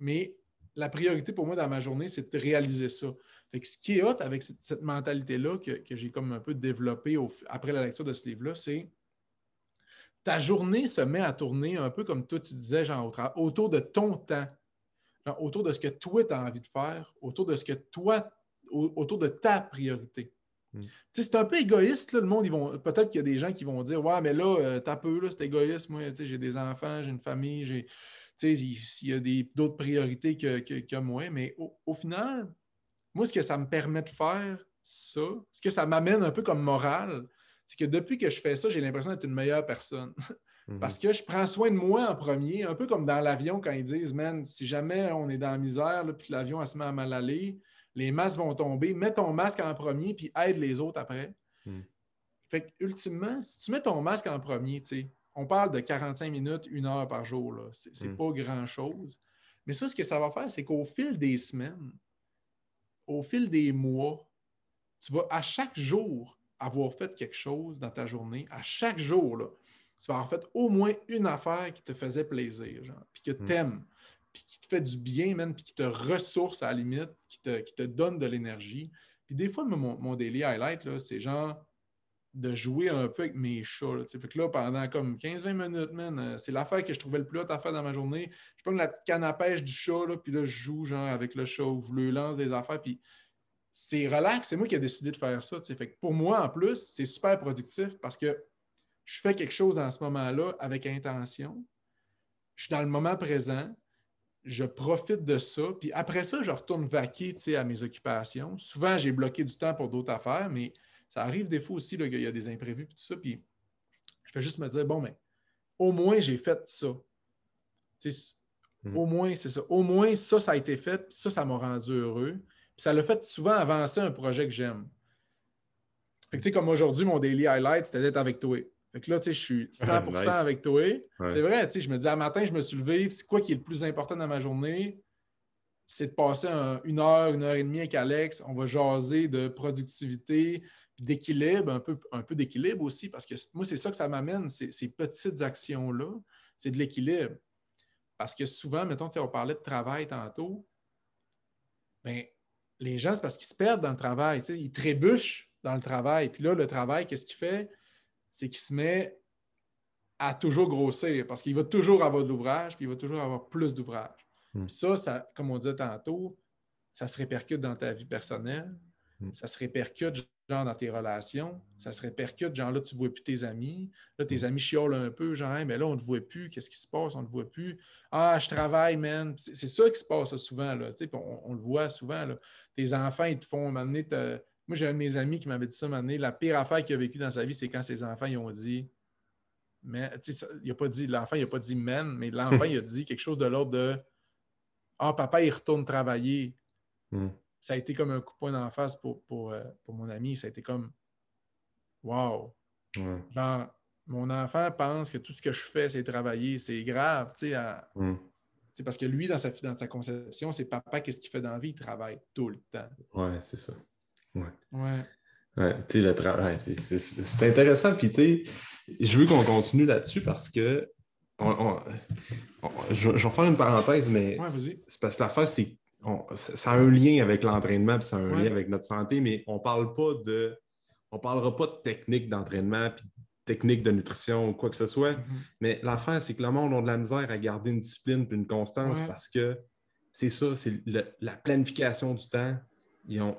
Speaker 2: mais la priorité pour moi dans ma journée, c'est de réaliser ça. Fait ce qui est hot avec cette, mentalité-là que, j'ai comme un peu développée après la lecture de ce livre-là, c'est ta journée se met à tourner un peu comme toi tu disais, genre autour de ton temps, autour de ce que toi tu as envie de faire, autour de ce que toi, autour de ta priorité. Hmm. C'est un peu égoïste, le monde. vont Peut-être qu'il y a des gens qui vont dire Ouais, mais là, euh, t'as peu, c'est égoïste. Moi, j'ai des enfants, j'ai une famille, j'ai. Il y a d'autres priorités que, que, moi, mais au, final, moi, ce que ça me permet de faire, ça, ce que ça m'amène un peu comme morale, c'est que depuis que je fais ça, j'ai l'impression d'être une meilleure personne. Parce mhm. que je prends soin de moi en premier, un peu comme dans l'avion quand ils disent, man, si jamais on est dans la misère, là, puis l'avion se met à mal aller, les masques vont tomber, mets ton masque en premier, puis aide les autres après. Hmm. Fait que, ultimement, si tu mets ton masque en premier, on parle de 45 minutes, une heure par jour, c'est n'est hmm. pas grand-chose. Mais ça, ce que ça va faire, c'est qu'au fil des semaines, au fil des mois, tu vas à chaque jour avoir fait quelque chose dans ta journée, à chaque jour, là, tu vas avoir fait au moins une affaire qui te faisait plaisir, genre, puis que hmm. tu aimes puis qui te fait du bien, même, puis qui te ressource à la limite, qui te, donne de l'énergie. Puis des fois, mon, mon daily highlight, c'est genre de jouer un peu avec mes chats. fait que là, pendant comme 15-20 minutes, man, euh, c'est l'affaire que je trouvais le plus hot à faire dans ma journée. Je prends la petite canne à pêche du chat, là, puis là, je joue genre avec le chat, je lui lance des affaires, puis c'est relax, c'est moi qui ai décidé de faire ça. Fait que pour moi, en plus, c'est super productif parce que je fais quelque chose en ce moment-là avec intention. Je suis dans le moment présent je profite de ça. Puis après ça, je retourne vaquer à mes occupations. Souvent, j'ai bloqué du temps pour d'autres affaires, mais ça arrive des fois aussi qu'il y a des imprévus et tout ça. Puis je fais juste me dire, bon, mais au moins, j'ai fait ça. Hmm. Au moins, c'est ça. Au moins, ça, ça a été fait. Puis ça, ça m'a rendu heureux. Ça l'a fait souvent avancer un projet que j'aime. comme aujourd'hui, mon daily highlight, c'était d'être avec toi. Fait que là, je suis 100% avec toi. C'est vrai, je me dis, à matin, je me suis levé, c'est quoi qui est le plus important dans ma journée? C'est de passer une heure, une heure et demie avec Alex. On va jaser de productivité, d'équilibre, un peu, un peu d'équilibre aussi, parce que moi, c'est ça que ça m'amène, ces petites actions-là, c'est de l'équilibre. Parce que souvent, mettons, on parlait de travail tantôt, bien, les gens, c'est parce qu'ils se perdent dans le travail, ils trébuchent dans le travail. Puis là, le travail, qu'est-ce qu'il fait? c'est qu'il se met à toujours grossir parce qu'il va toujours avoir de l'ouvrage, puis il va toujours avoir plus d'ouvrage. Hmm. Ça, ça, comme on disait tantôt, ça se répercute dans ta vie personnelle, Mm. Ça se répercute, genre, dans tes relations. Ça se répercute, genre, là, tu ne vois plus tes amis. Là, tes mm. amis chiolent un peu, genre, mais là, on ne te voit plus. Qu'est-ce qui se passe? On ne te voit plus. Ah, je travaille, man. C'est ça qui se passe souvent, là. On, on, le voit souvent, là. Tes enfants, ils te font m'amener. Moi, j'ai un de mes amis qui m'avait dit ça, m'amener. La pire affaire qu'il a vécue dans sa vie, c'est quand ses enfants, ils ont dit. Mais, il a pas dit, l'enfant, il n'a pas dit man, mais l'enfant, il a dit quelque chose de l'ordre de Ah, papa, il retourne travailler. Mm ça a été comme un coup de poing d'en face pour, pour, euh, pour, mon ami. Ça a été comme Wow! Genre, mon enfant pense que tout ce que je fais, c'est travailler. C'est grave, tu sais. Parce que lui, dans sa, dans sa conception, c'est papa, qu'est-ce qu'il fait dans la vie? Il travaille tout le temps.
Speaker 1: Ouais, c'est ça. Ouais.
Speaker 2: Ouais.
Speaker 1: Ouais, tu sais, le travail, c'est intéressant. Puis, tu sais, je veux qu'on continue là-dessus parce que. je, vais faire une parenthèse, mais c'est parce que l'affaire, c'est ça a un lien avec l'entraînement, puis ça a un lien avec notre santé, mais on parle pas de. On parlera pas de technique d'entraînement, puis technique de nutrition ou quoi que ce soit. Mm-hmm. Mais l'affaire, c'est que le monde a de la misère à garder une discipline puis une constance parce que c'est ça, c'est la planification du temps. Il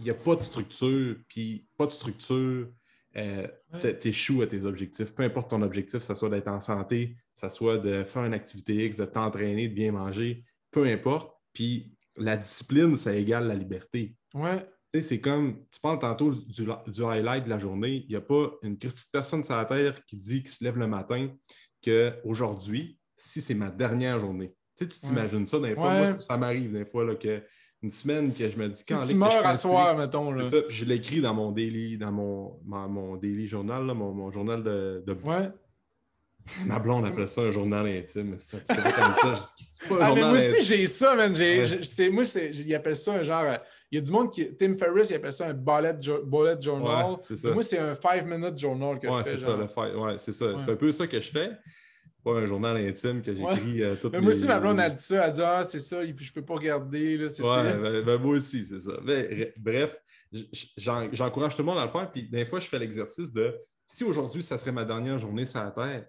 Speaker 1: n'y a pas de structure, puis pas de structure. Euh, tu échoues à tes objectifs. Peu importe ton objectif, que ce soit d'être en santé, que ce soit de faire une activité X, de t'entraîner, de bien manger, peu importe puis la discipline, ça égale la liberté.
Speaker 2: Ouais.
Speaker 1: C'est comme, tu parles tantôt du, highlight de la journée, il n'y a pas une petite personne sur la Terre qui dit, qui se lève le matin, qu'aujourd'hui, si c'est ma dernière journée. Tu tu t'imagines ça, des fois, moi, ça m'arrive des fois là, que une semaine que je me dis
Speaker 2: quand si tu meurs à soir, mettons. Là.
Speaker 1: Ça, je l'écris dans mon daily, dans mon, mon, daily journal, mon, journal de, de,
Speaker 2: ouais.
Speaker 1: Ma blonde appelle ça un journal intime. Ça, comme
Speaker 2: ça. ah, mais moi aussi, j'ai ça, man. moi, il appelle ça un genre. Euh, il y a du monde qui. Tim Ferriss, il appelle ça un bullet, bullet journal. moi, c'est un five-minute journal que je fais.
Speaker 1: Ça, le ouais, c'est ça. C'est un peu ça que je fais. Pas un journal intime que j'écris euh,
Speaker 2: mais Moi aussi, ma blonde a dit ça. Elle a dit Ah, c'est ça, et puis je peux pas regarder. Là,
Speaker 1: ouais, ben, ben, moi aussi, c'est ça. Mais, bref, j'encourage tout le monde à le faire. Puis des fois, je fais l'exercice de si aujourd'hui, ça serait ma dernière journée sur la Terre,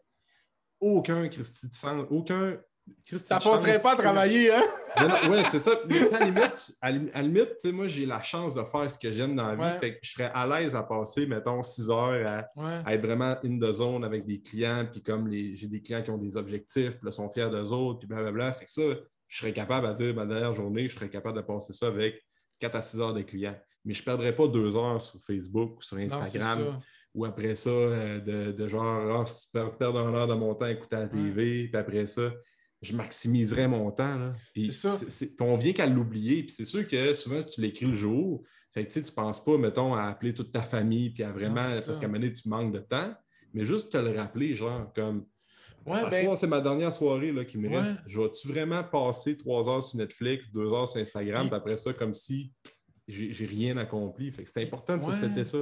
Speaker 1: aucun Christy de sang, aucun.
Speaker 2: Christy ça passerait pas à travailler, hein?
Speaker 1: oui, c'est ça. Mais à la limite, à la limite moi, j'ai la chance de faire ce que j'aime dans la vie. Fait que je serais à l'aise à passer, mettons, six heures à, être vraiment in the zone avec des clients. Puis comme j'ai des clients qui ont des objectifs, puis là, sont fiers d'eux autres, puis blablabla. Fait que ça, je serais capable à dire, ma dernière journée, je serais capable de passer ça avec 4 à 6 heures de clients. Mais je ne perdrais pas deux heures sur Facebook ou sur Instagram ou après ça, euh, de, genre, ah, si tu perdre un heure de mon temps à écouter la TV, puis après ça, je maximiserais mon temps.
Speaker 2: C'est ça.
Speaker 1: on vient qu'à l'oublier. Puis c'est sûr que souvent, tu l'écris le jour, fait que, tu ne penses pas, mettons, à appeler toute ta famille, puis à vraiment, parce qu'à un moment donné, tu manques de temps, mais juste te le rappeler, genre, comme. Ouais, ben c'est ma dernière soirée là, qui me reste. Je vais-tu vraiment passer trois heures sur Netflix, deux heures sur Instagram, puis après ça, comme si j'ai rien accompli. Fait que c'est important de se c'était ça.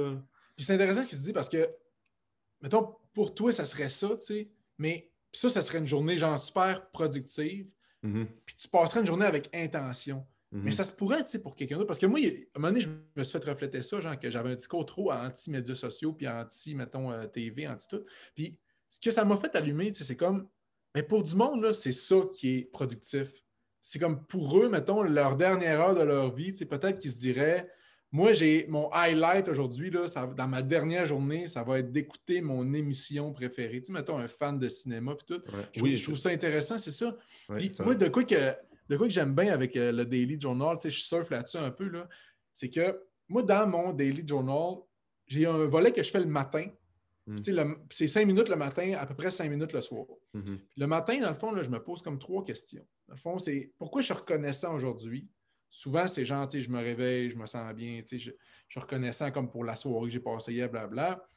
Speaker 2: Puis c'est intéressant ce que tu dis parce que, mettons, pour toi, ça serait ça, tu sais, mais ça, ça serait une journée, genre, super productive.
Speaker 1: Mm-hmm.
Speaker 2: Puis tu passerais une journée avec intention. Mm-hmm. Mais ça se pourrait, tu sais, pour quelqu'un d'autre. Parce que moi, à un moment donné, je me suis fait refléter ça, genre, que j'avais un discours trop anti-médias sociaux, puis anti, mettons, euh, TV, anti-tout. Puis ce que ça m'a fait allumer, tu sais, c'est comme, mais pour du monde, là, c'est ça qui est productif. C'est comme pour eux, mettons, leur dernière heure de leur vie, tu sais, peut-être qu'ils se diraient, moi, j'ai mon highlight aujourd'hui, dans ma dernière journée, ça va être d'écouter mon émission préférée. Tu sais, mettons un fan de cinéma et tout. je, oui, trouve, ça intéressant, c'est ça. puis moi, de quoi que, de quoi que j'aime bien avec euh, le Daily Journal, tu sais, je surfe là-dessus un peu, là, c'est que moi, dans mon Daily Journal, j'ai un volet que je fais le matin. Hmm. C'est cinq minutes le matin, à peu près cinq minutes le soir.
Speaker 1: Mm-hmm.
Speaker 2: Le matin, dans le fond, là, je me pose comme trois questions. Dans le fond, c'est pourquoi je suis reconnaissant aujourd'hui? Souvent, c'est genre, je me réveille, je me sens bien, je, je suis reconnaissant comme pour la soirée que j'ai passée hier, blablabla.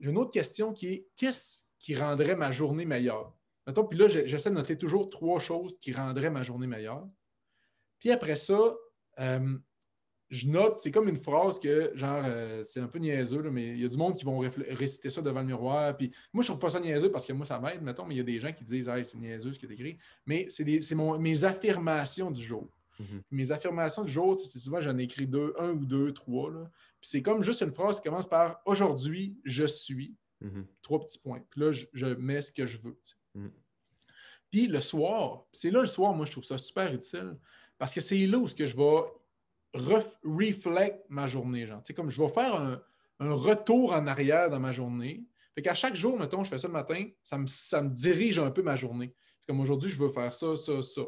Speaker 2: J'ai une autre question qui est qu'est-ce qui rendrait ma journée meilleure? Mettons, puis là, j'essaie de noter toujours trois choses qui rendraient ma journée meilleure. Puis après ça, euh, je note, c'est comme une phrase que, genre, euh, c'est un peu niaiseux, mais il y a du monde qui vont réciter ça devant le miroir. Puis moi, je trouve pas ça niaiseux parce que moi, ça m'aide, mettons, mais il y a des gens qui disent, hey, c'est niaiseux ce que tu écrit. Mais c'est mes affirmations du jour. Mhm. Mes affirmations du jour, c'est souvent j'en écris deux, un ou deux, trois. Là. Puis c'est comme juste une phrase qui commence par aujourd'hui, je suis.
Speaker 1: Mhm.
Speaker 2: Trois petits points. Puis là, je, mets ce que je veux.
Speaker 1: Mhm.
Speaker 2: Puis le soir, c'est là le soir, moi, je trouve ça super utile parce que c'est là où ce que je vais reflète ma journée. Genre. comme je vais faire un, retour en arrière dans ma journée. Fait qu'à chaque jour, mettons, je fais ça le matin, ça me, ça me dirige un peu ma journée. C'est comme aujourd'hui, je veux faire ça, ça, ça.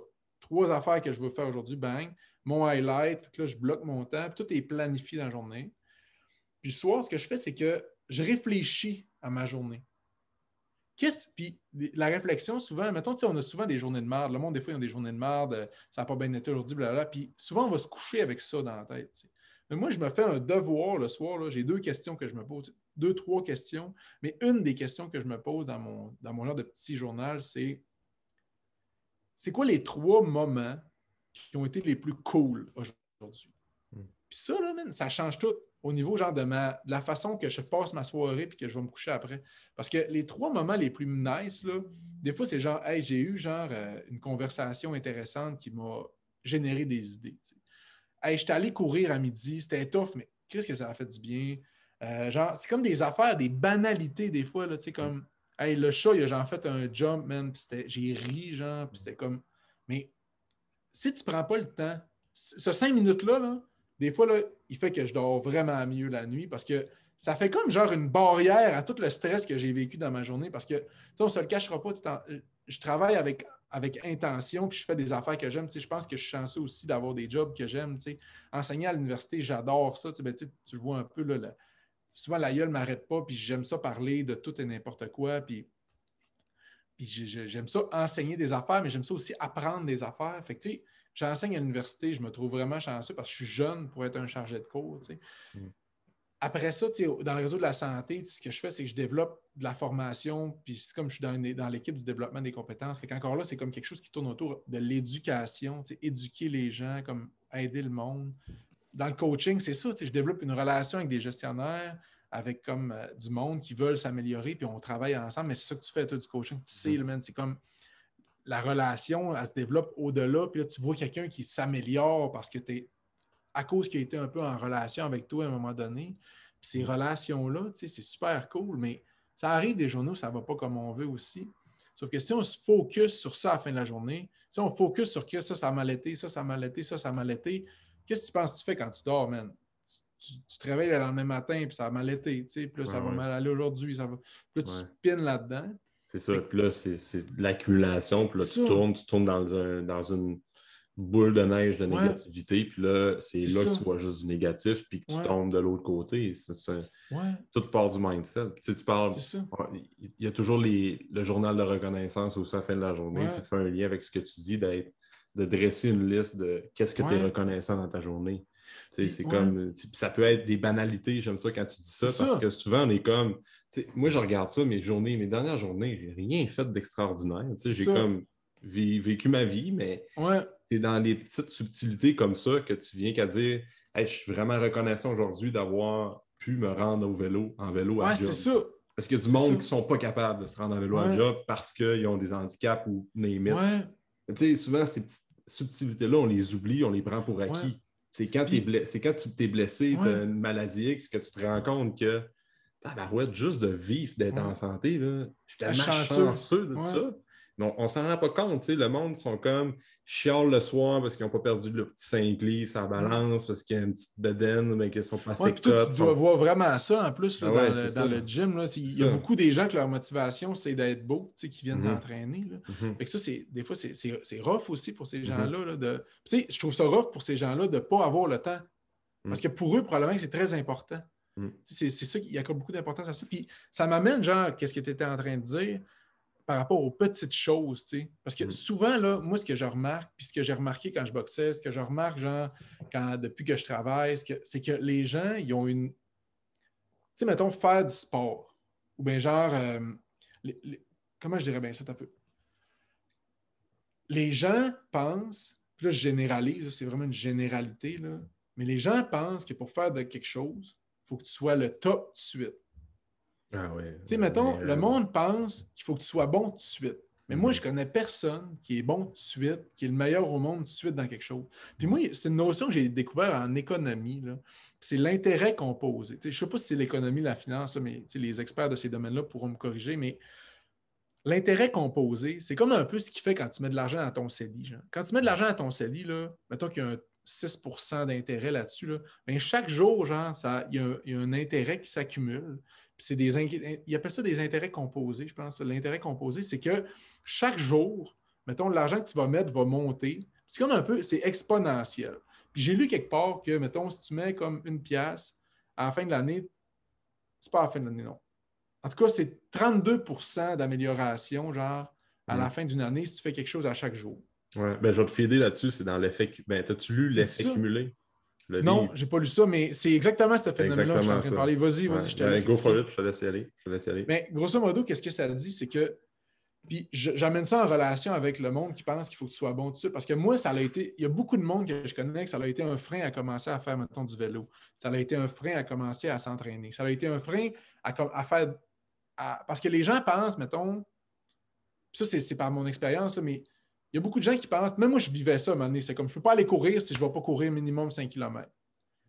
Speaker 2: Trois affaires que je veux faire aujourd'hui, bang. Mon highlight, là, je bloque mon temps, tout est planifié dans la journée. Puis le soir, ce que je fais, c'est que je réfléchis à ma journée. Qu'est-ce, puis la réflexion, souvent, mettons, on a souvent des journées de merde. Le monde, des fois, ils ont des journées de merde, ça n'a pas bien été aujourd'hui, blablabla. Puis souvent, on va se coucher avec ça dans la tête. Mais moi, je me fais un devoir le soir. J'ai deux questions que je me pose, deux, trois questions. Mais une des questions que je me pose dans mon, dans mon genre de petit journal, c'est c'est quoi les trois moments qui ont été les plus cool aujourd'hui? Hmm. Puis ça, là, ça change tout au niveau genre de, ma, la façon que je passe ma soirée puis que je vais me coucher après. Parce que les trois moments les plus nice, là, des fois, c'est genre, hey, j'ai eu genre euh, une conversation intéressante qui m'a généré des idées. Hey, j'étais allé courir à midi, c'était tough, mais qu'est-ce que ça a fait du bien? Euh, genre, c'est comme des affaires, des banalités des fois, là, tu sais, comme, hey, le chat, il a genre fait un jump, man, j'ai ri, genre, puis c'était comme, mais si tu prends pas le temps, ce cinq minutes-là, là, des fois, là, il fait que je dors vraiment mieux la nuit parce que ça fait comme genre une barrière à tout le stress que j'ai vécu dans ma journée parce que, tu sais, on se le cachera pas, je travaille avec, avec intention puis je fais des affaires que j'aime. je pense que je suis chanceux aussi d'avoir des jobs que j'aime. Enseigner à l'université, j'adore ça. Ben, tu, tu le vois un peu, là, souvent la gueule ne m'arrête pas puis j'aime ça parler de tout et n'importe quoi. Puis, puis j'aime ça enseigner des affaires, mais j'aime ça aussi apprendre des affaires. Fait que, j'enseigne à l'université, je me trouve vraiment chanceux parce que je suis jeune pour être un chargé de cours. Mm. Après ça, dans le réseau de la santé, ce que je fais, c'est que je développe de la formation, puis c'est comme je suis dans, l'équipe du développement des compétences. Fait qu'encore là, c'est comme quelque chose qui tourne autour de l'éducation, éduquer les gens, comme aider le monde. Dans le coaching, c'est ça, je développe une relation avec des gestionnaires, avec comme euh, du monde qui veulent s'améliorer, puis on travaille ensemble, mais c'est ça que tu fais, toi, du coaching. Tu sais, mm. c'est comme la relation, elle se développe au-delà. Puis là, tu vois quelqu'un qui s'améliore parce que tu es à cause qu'il a été un peu en relation avec toi à un moment donné. Puis ces relations-là, tu sais, c'est super cool, mais ça arrive des journées où ça ne va pas comme on veut aussi. Sauf que si on se focus sur ça à la fin de la journée, si on focus sur que ça, ça m'a été, ça, ça m'a été, ça, ça m'a été, qu'est-ce que tu penses que tu fais quand tu dors, man? Tu, te réveilles le lendemain matin, puis ça m'a été, tu sais, puis là, ça va mal aller aujourd'hui, ça va. Puis là, tu spines là-dedans.
Speaker 1: C'est ça. Puis là, c'est l'accumulation. Puis là, tu tournes, tu tournes dans, un, dans une boule de neige de négativité. Puis là, c'est là que tu vois juste du négatif, puis que tu tombes de l'autre côté. Tout part du mindset. tu, tu parles. Il y a toujours les, le journal de reconnaissance aussi à la fin de la journée. Ça fait un lien avec ce que tu dis d'être de dresser une liste de qu'est-ce que tu es reconnaissant dans ta journée. C'est comme. Ça peut être des banalités, j'aime ça quand tu dis ça, parce que souvent on est comme moi, je regarde ça, mes journées, mes dernières journées, j'ai rien fait d'extraordinaire. J'ai comme vécu ma vie, mais c'est dans les petites subtilités comme ça que tu viens qu'à dire je suis vraiment reconnaissant aujourd'hui d'avoir pu me rendre au vélo, en vélo à
Speaker 2: ouais, c'est ça.
Speaker 1: Parce qu'il y a du monde qui ne sont pas capables de se rendre en vélo à job parce qu'ils ont des handicaps ou name it. Souvent, ces petites subtilités-là, on les oublie, on les prend pour acquis. C'est quand, tu es blessé, tu as une maladie X que tu te rends compte que tabarouette, juste de vivre, d'être en santé, là, je suis tellement chanceux, de ça. Mais on ne s'en rend pas compte, le monde sont comme chialent le soir parce qu'ils n'ont pas perdu le petit 5 livres, ça balance, parce qu'il y a une petite bedaine, mais qu'ils sont passés ouais,
Speaker 2: Tu dois voir vraiment ça en plus ah dans, le, gym. Là. Il y a beaucoup des gens que leur motivation, c'est d'être beau, qui viennent mm-hmm. s'entraîner. Mm-hmm. ça, des fois, c'est rough aussi pour ces mm-hmm. gens-là. de... Je trouve ça rough pour ces gens-là de ne pas avoir le temps. Parce mm. que pour eux, probablement, c'est très important. Mm. C'est ça, il y a beaucoup d'importance à ça. Puis ça m'amène, genre, qu'est-ce que tu étais en train de dire? Par rapport aux petites choses, tu sais. Parce que mm. souvent, là, moi, ce que je remarque, puis ce que j'ai remarqué quand je boxais, ce que je remarque, genre, quand, depuis que je travaille, c'est que, les gens, ils ont une. Tu sais, mettons, faire du sport. Ou bien, genre, euh, comment je dirais bien ça un peu? Les gens pensent, puis là, je généralise, c'est vraiment une généralité, là, mais les gens pensent que pour faire de quelque chose, faut que tu sois le top tout de suite.
Speaker 1: Ah ouais. Tu
Speaker 2: sais, mettons, le monde pense qu'il faut que tu sois bon tout de suite. Mais moi, je connais personne qui est bon tout de suite, qui est le meilleur au monde tout de suite dans quelque chose. Puis moi, c'est une notion que j'ai découvert en économie. C'est l'intérêt composé. je ne sais pas si c'est l'économie, la finance, mais les experts de ces domaines-là pourront me corriger, mais l'intérêt composé, c'est comme un peu ce qui fait quand tu mets de l'argent dans ton CELI. Quand tu mets de l'argent dans ton CELI, là, mettons qu'il y a un 6% d'intérêt là-dessus. Là. Ben, chaque jour, genre, il y, a un intérêt qui s'accumule. C'est des, ils appellent ça des intérêts composés, je pense. L'intérêt composé, c'est que chaque jour, mettons, l'argent que tu vas mettre va monter. C'est comme un peu, c'est exponentiel. Puis j'ai lu quelque part que, mettons, si tu mets comme une pièce, à la fin de l'année, c'est pas à la fin de l'année, non. En tout cas, c'est 32% d'amélioration, genre, à la mm. fin d'une année, si tu fais quelque chose à chaque jour.
Speaker 1: Ouais, ben, je vais te fider là-dessus, c'est dans l'effet. Ben, As-tu lu l'effet cumulé?
Speaker 2: Non, je n'ai pas lu ça, mais c'est exactement ce phénomène-là que je suis en train de parler. Vas-y, vas-y, je te ben, laisse.
Speaker 1: Go for it, je te laisse y aller. Je te laisse y aller.
Speaker 2: Mais grosso modo, qu'est-ce que ça dit? C'est que puis j'amène ça en relation avec le monde qui pense qu'il faut que tu sois bon dessus. Parce que moi, ça a été. Il y a beaucoup de monde que je connais que ça a été un frein à commencer à faire, maintenant du vélo. Ça a été un frein à commencer à s'entraîner. Ça a été un frein à, faire. parce que les gens pensent, mettons. Ça, c'est par mon expérience, mais il y a beaucoup de gens qui pensent. Même moi, je vivais ça à un moment donné. C'est comme je ne peux pas aller courir si je ne vais pas courir minimum 5 km.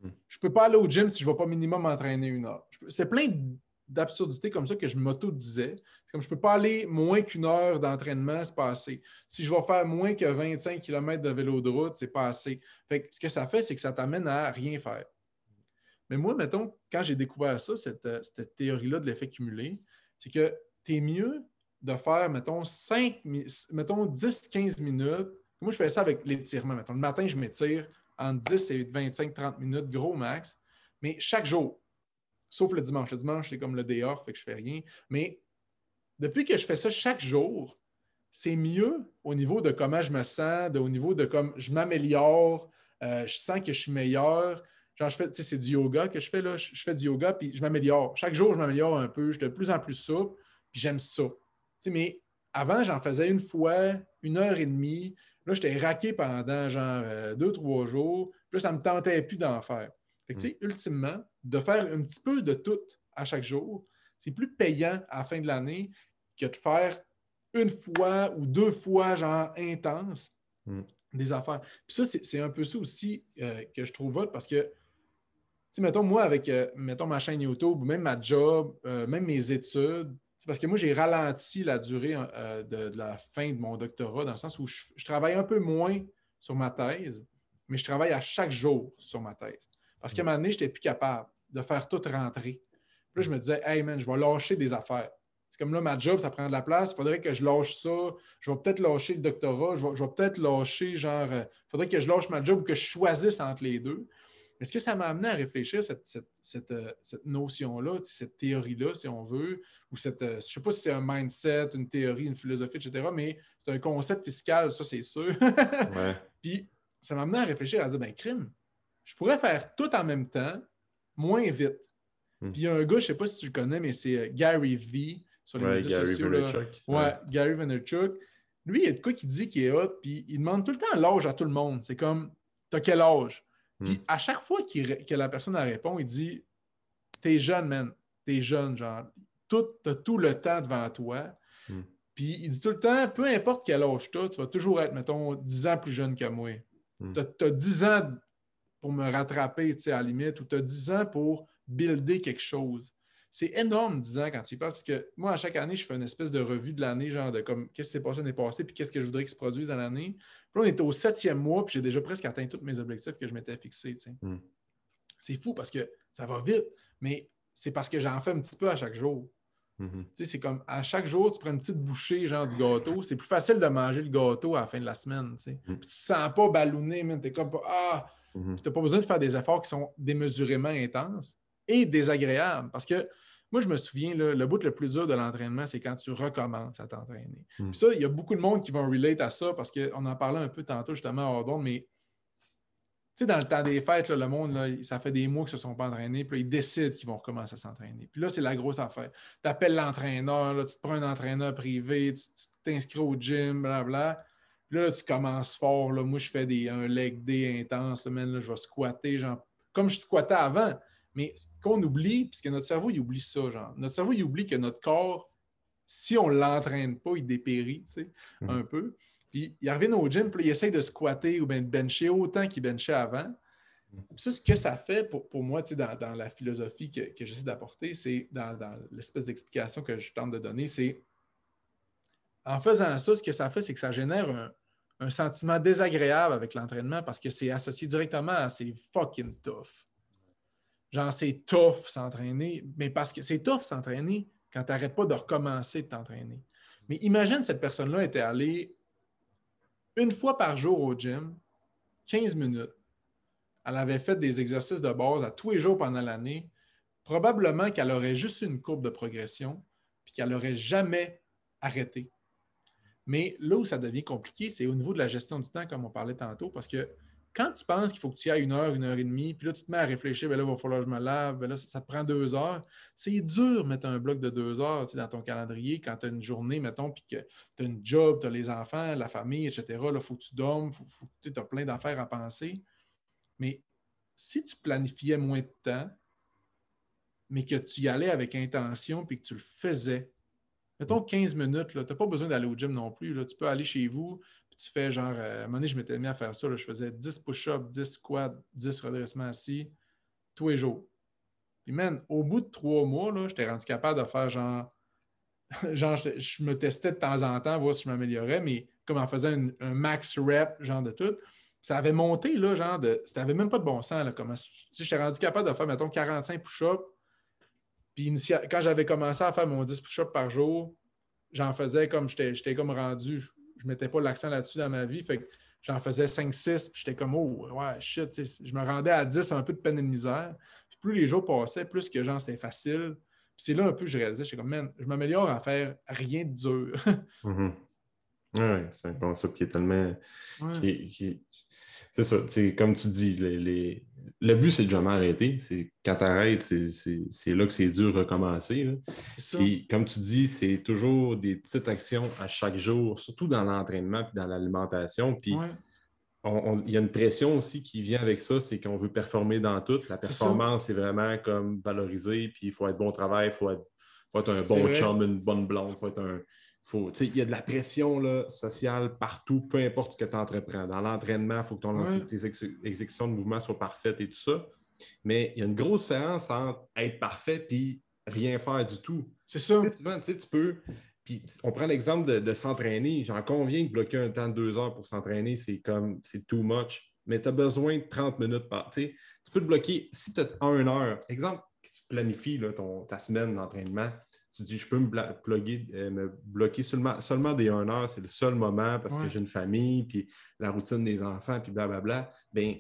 Speaker 2: Hmm. Je ne peux pas aller au gym si je ne vais pas minimum m'entraîner une heure. C'est plein de d'absurdité comme ça que je m'auto-disais. C'est comme je ne peux pas aller moins qu'une heure d'entraînement, c'est pas assez. Si je vais faire moins que 25 km de vélo de route, c'est pas assez. Fait ce que ça fait, c'est que ça t'amène à rien faire. Mais moi, mettons, quand j'ai découvert ça, cette, euh, théorie-là de l'effet cumulé, c'est que tu es mieux de faire, mettons, 5, mettons 10-15 minutes. Moi, je fais ça avec l'étirement. Mettons, le matin, je m'étire entre 10 et 25-30 minutes, gros max. Mais chaque jour, Sauf le dimanche. Le dimanche, c'est comme le day off, fait que je fais rien. Mais depuis que je fais ça chaque jour, c'est mieux au niveau de comment je me sens, au niveau de comme je m'améliore, euh, je sens que je suis meilleur. Genre, je fais, c'est du yoga que je fais là. Je, fais du yoga, puis je m'améliore. Chaque jour, je m'améliore un peu. Je suis de plus en plus souple, puis j'aime ça. Mais avant, j'en faisais une fois, une heure et demie. Là, j'étais raqué pendant genre euh, deux, trois jours. Puis là, ça ne me tentait plus d'en faire. Fait que, ultimement, de faire un petit peu de tout à chaque jour, c'est plus payant à la fin de l'année que de faire une fois ou deux fois, genre intense, mm. des affaires. Puis ça, c'est un peu ça aussi euh, que je trouve votre parce que, tu sais, mettons, moi, avec, euh, mettons, ma chaîne YouTube, ou même ma job, même mes études, parce que moi, j'ai ralenti la durée de, la fin de mon doctorat, dans le sens où je, travaille un peu moins sur ma thèse, mais je travaille à chaque jour sur ma thèse. Parce qu'à un moment donné, je n'étais plus capable de faire tout rentrer. Puis là, je me disais, hey man, je vais lâcher des affaires. C'est comme là, ma job, ça prend de la place. Il faudrait que je lâche ça. Je vais peut-être lâcher le doctorat. Je vais, peut-être lâcher, genre, il euh, faudrait que je lâche ma job ou que je choisisse entre les deux. Mais ce que ça m'a amené à réfléchir, cette, cette, euh, notion-là, cette théorie-là, si on veut, ou cette, euh, je ne sais pas si c'est un mindset, une théorie, une philosophie, etc., mais c'est un concept fiscal, ça, c'est sûr. Puis ça m'a amené à réfléchir, à dire, ben, crime, je pourrais faire tout en même temps, moins vite. Hmm. Puis il y a un gars, je ne sais pas si tu le connais, mais c'est euh, Gary V sur les médias Gary sociaux. Vaynerchuk. Ouais, Gary Vaynerchuk. Lui, il y a de quoi qui dit qu'il est hot, puis il demande tout le temps l'âge à tout le monde. C'est comme, t'as quel âge? Hmm. Puis à chaque fois que la personne répond, il dit, t'es jeune, man. T'es jeune, genre. T'as tout le temps devant toi. Hmm. Puis il dit tout le temps, peu importe quel âge tu as, tu vas toujours être, mettons, 10 ans plus jeune que moi. Tu as, 10 ans pour me rattraper, tu sais, à la limite, ou tu as 10 ans pour builder quelque chose. C'est énorme, 10 ans, quand tu y passes, parce que moi, à chaque année, je fais une espèce de revue de l'année, genre de comme qu'est-ce qui s'est passé l'année passée, puis qu'est-ce que je voudrais qu'il se produise dans l'année. Puis là, on était au septième mois, puis j'ai déjà presque atteint tous mes objectifs que je m'étais fixés. Tu sais. Hmm. C'est fou parce que ça va vite, mais c'est parce que j'en fais un petit peu à chaque jour. Hmm. Tu sais, c'est comme à chaque jour, tu prends une petite bouchée genre du gâteau. C'est plus facile de manger le gâteau à la fin de la semaine. Tu. Hmm. Puis tu te sens pas ballonné, mais tu es comme Ah, Mhm. Tu n'as pas besoin de faire des efforts qui sont démesurément intenses et désagréables. Parce que moi, je me souviens, le bout le plus dur de l'entraînement, c'est quand tu recommences à t'entraîner. Mhm. ça, il y a beaucoup de monde qui vont relate à ça parce qu'on en parlait un peu tantôt justement à Ordon, mais tu sais, dans le temps des fêtes, le monde, ça fait des mois qu'ils ne se sont pas entraînés, puis ils décident qu'ils vont recommencer à s'entraîner. Puis là, c'est la grosse affaire. Tu appelles l'entraîneur, tu te prends un entraîneur privé, tu t'inscris au gym, blablabla. Là, tu commences fort. Là. Moi, je fais des, un leg day intense. Là, je vais squatter, genre, comme je squattais avant. Mais ce qu'on oublie, puisque notre cerveau, il oublie ça. Genre. Notre cerveau, il oublie que notre corps, si on ne l'entraîne pas, il dépérit, tu sais, mhm. un peu. Puis il revient au gym, puis il essaie de squatter ou bien de bencher autant qu'il benchait avant. Mhm. ça, ce que ça fait pour, pour moi, tu sais, dans, dans, la philosophie que, que j'essaie d'apporter, c'est dans, dans l'espèce d'explication que je tente de donner, c'est en faisant ça, ce que ça fait, c'est que ça génère un, un sentiment désagréable avec l'entraînement parce que c'est associé directement à c'est fucking tough. Genre, c'est tough s'entraîner, mais parce que c'est tough s'entraîner quand tu n'arrêtes pas de recommencer de t'entraîner. Mais imagine cette personne-là était allée une fois par jour au gym, 15 minutes. Elle avait fait des exercices de base à tous les jours pendant l'année. Probablement qu'elle aurait juste une courbe de progression, puis qu'elle n'aurait jamais arrêté. Mais là où ça devient compliqué, c'est au niveau de la gestion du temps, comme on parlait tantôt, parce que quand tu penses qu'il faut que tu ailles une heure, une heure et demie, puis là, tu te mets à réfléchir, ben là, il va falloir que je me lave, ben là, ça, te prend deux heures. C'est dur de mettre un bloc de deux heures dans ton calendrier quand tu as une journée, mettons, puis que tu as une job, tu as les enfants, la famille, etc. Il faut que tu dormes, tu as plein d'affaires à penser. Mais si tu planifiais moins de temps, mais que tu y allais avec intention, puis que tu le faisais, mettons 15 minutes, tu n'as pas besoin d'aller au gym non plus. Tu peux aller chez vous, tu fais genre, euh, à un moment donné, je m'étais mis à faire ça. je faisais 10 push-ups, 10 squats, 10 redressements assis tous les jours. Puis, man, au bout de trois mois, j'étais rendu capable de faire genre. genre, je, me testais de temps en temps, voir si je m'améliorais, mais comme en faisant un max rep, genre de tout. Ça avait monté, là, genre de. Ça n'avait même pas de bon sens, là. Comment, j'étais rendu capable de faire, mettons, 45 push-ups. Puis, quand j'avais commencé à faire mon 10 push-ups par jour, j'en faisais comme j'étais comme rendu, je ne mettais pas l'accent là-dessus dans ma vie. Fait que j'en faisais 5-6, puis j'étais comme, oh, ouais, shit. Je me rendais à 10, un peu de peine et de misère. plus les jours passaient, plus que genre, c'était facile. Puis c'est là un peu que je réalisais, j'étais comme, man, je m'améliore à faire rien de dur.
Speaker 1: Mm-hmm. Oui, c'est un concept qui est tellement. C'est ça, comme tu dis, les, le but, c'est de jamais arrêter. Quand tu arrêtes, c'est là que c'est dur de recommencer. Et comme tu dis, c'est toujours des petites actions à chaque jour, surtout dans l'entraînement et dans l'alimentation. Puis il y a une pression aussi qui vient avec ça, c'est qu'on veut performer dans tout. La performance, c'est vraiment comme valoriser, puis il faut être bon travail, il faut être, faut être un bon chum, une bonne blonde, il faut être un, il y a de la pression là, sociale partout, peu importe ce que tu entreprends. Dans l'entraînement, il faut que ton, tes exécutions de mouvement soient parfaites et tout ça. Mais il y a une grosse différence entre être parfait et rien faire du tout.
Speaker 2: C'est ça.
Speaker 1: Souvent, tu peux. Puis on prend l'exemple de, s'entraîner. J'en conviens que bloquer un temps de deux heures pour s'entraîner, c'est comme c'est too much. Mais tu as besoin de 30 minutes par. Tu peux te bloquer. Si tu as une heure, exemple, que tu planifies ton, ta semaine d'entraînement, tu dis, je peux me, euh, me bloquer seulement, seulement des 1 heure, c'est le seul moment parce que j'ai une famille, puis la routine des enfants, puis blablabla. Bien,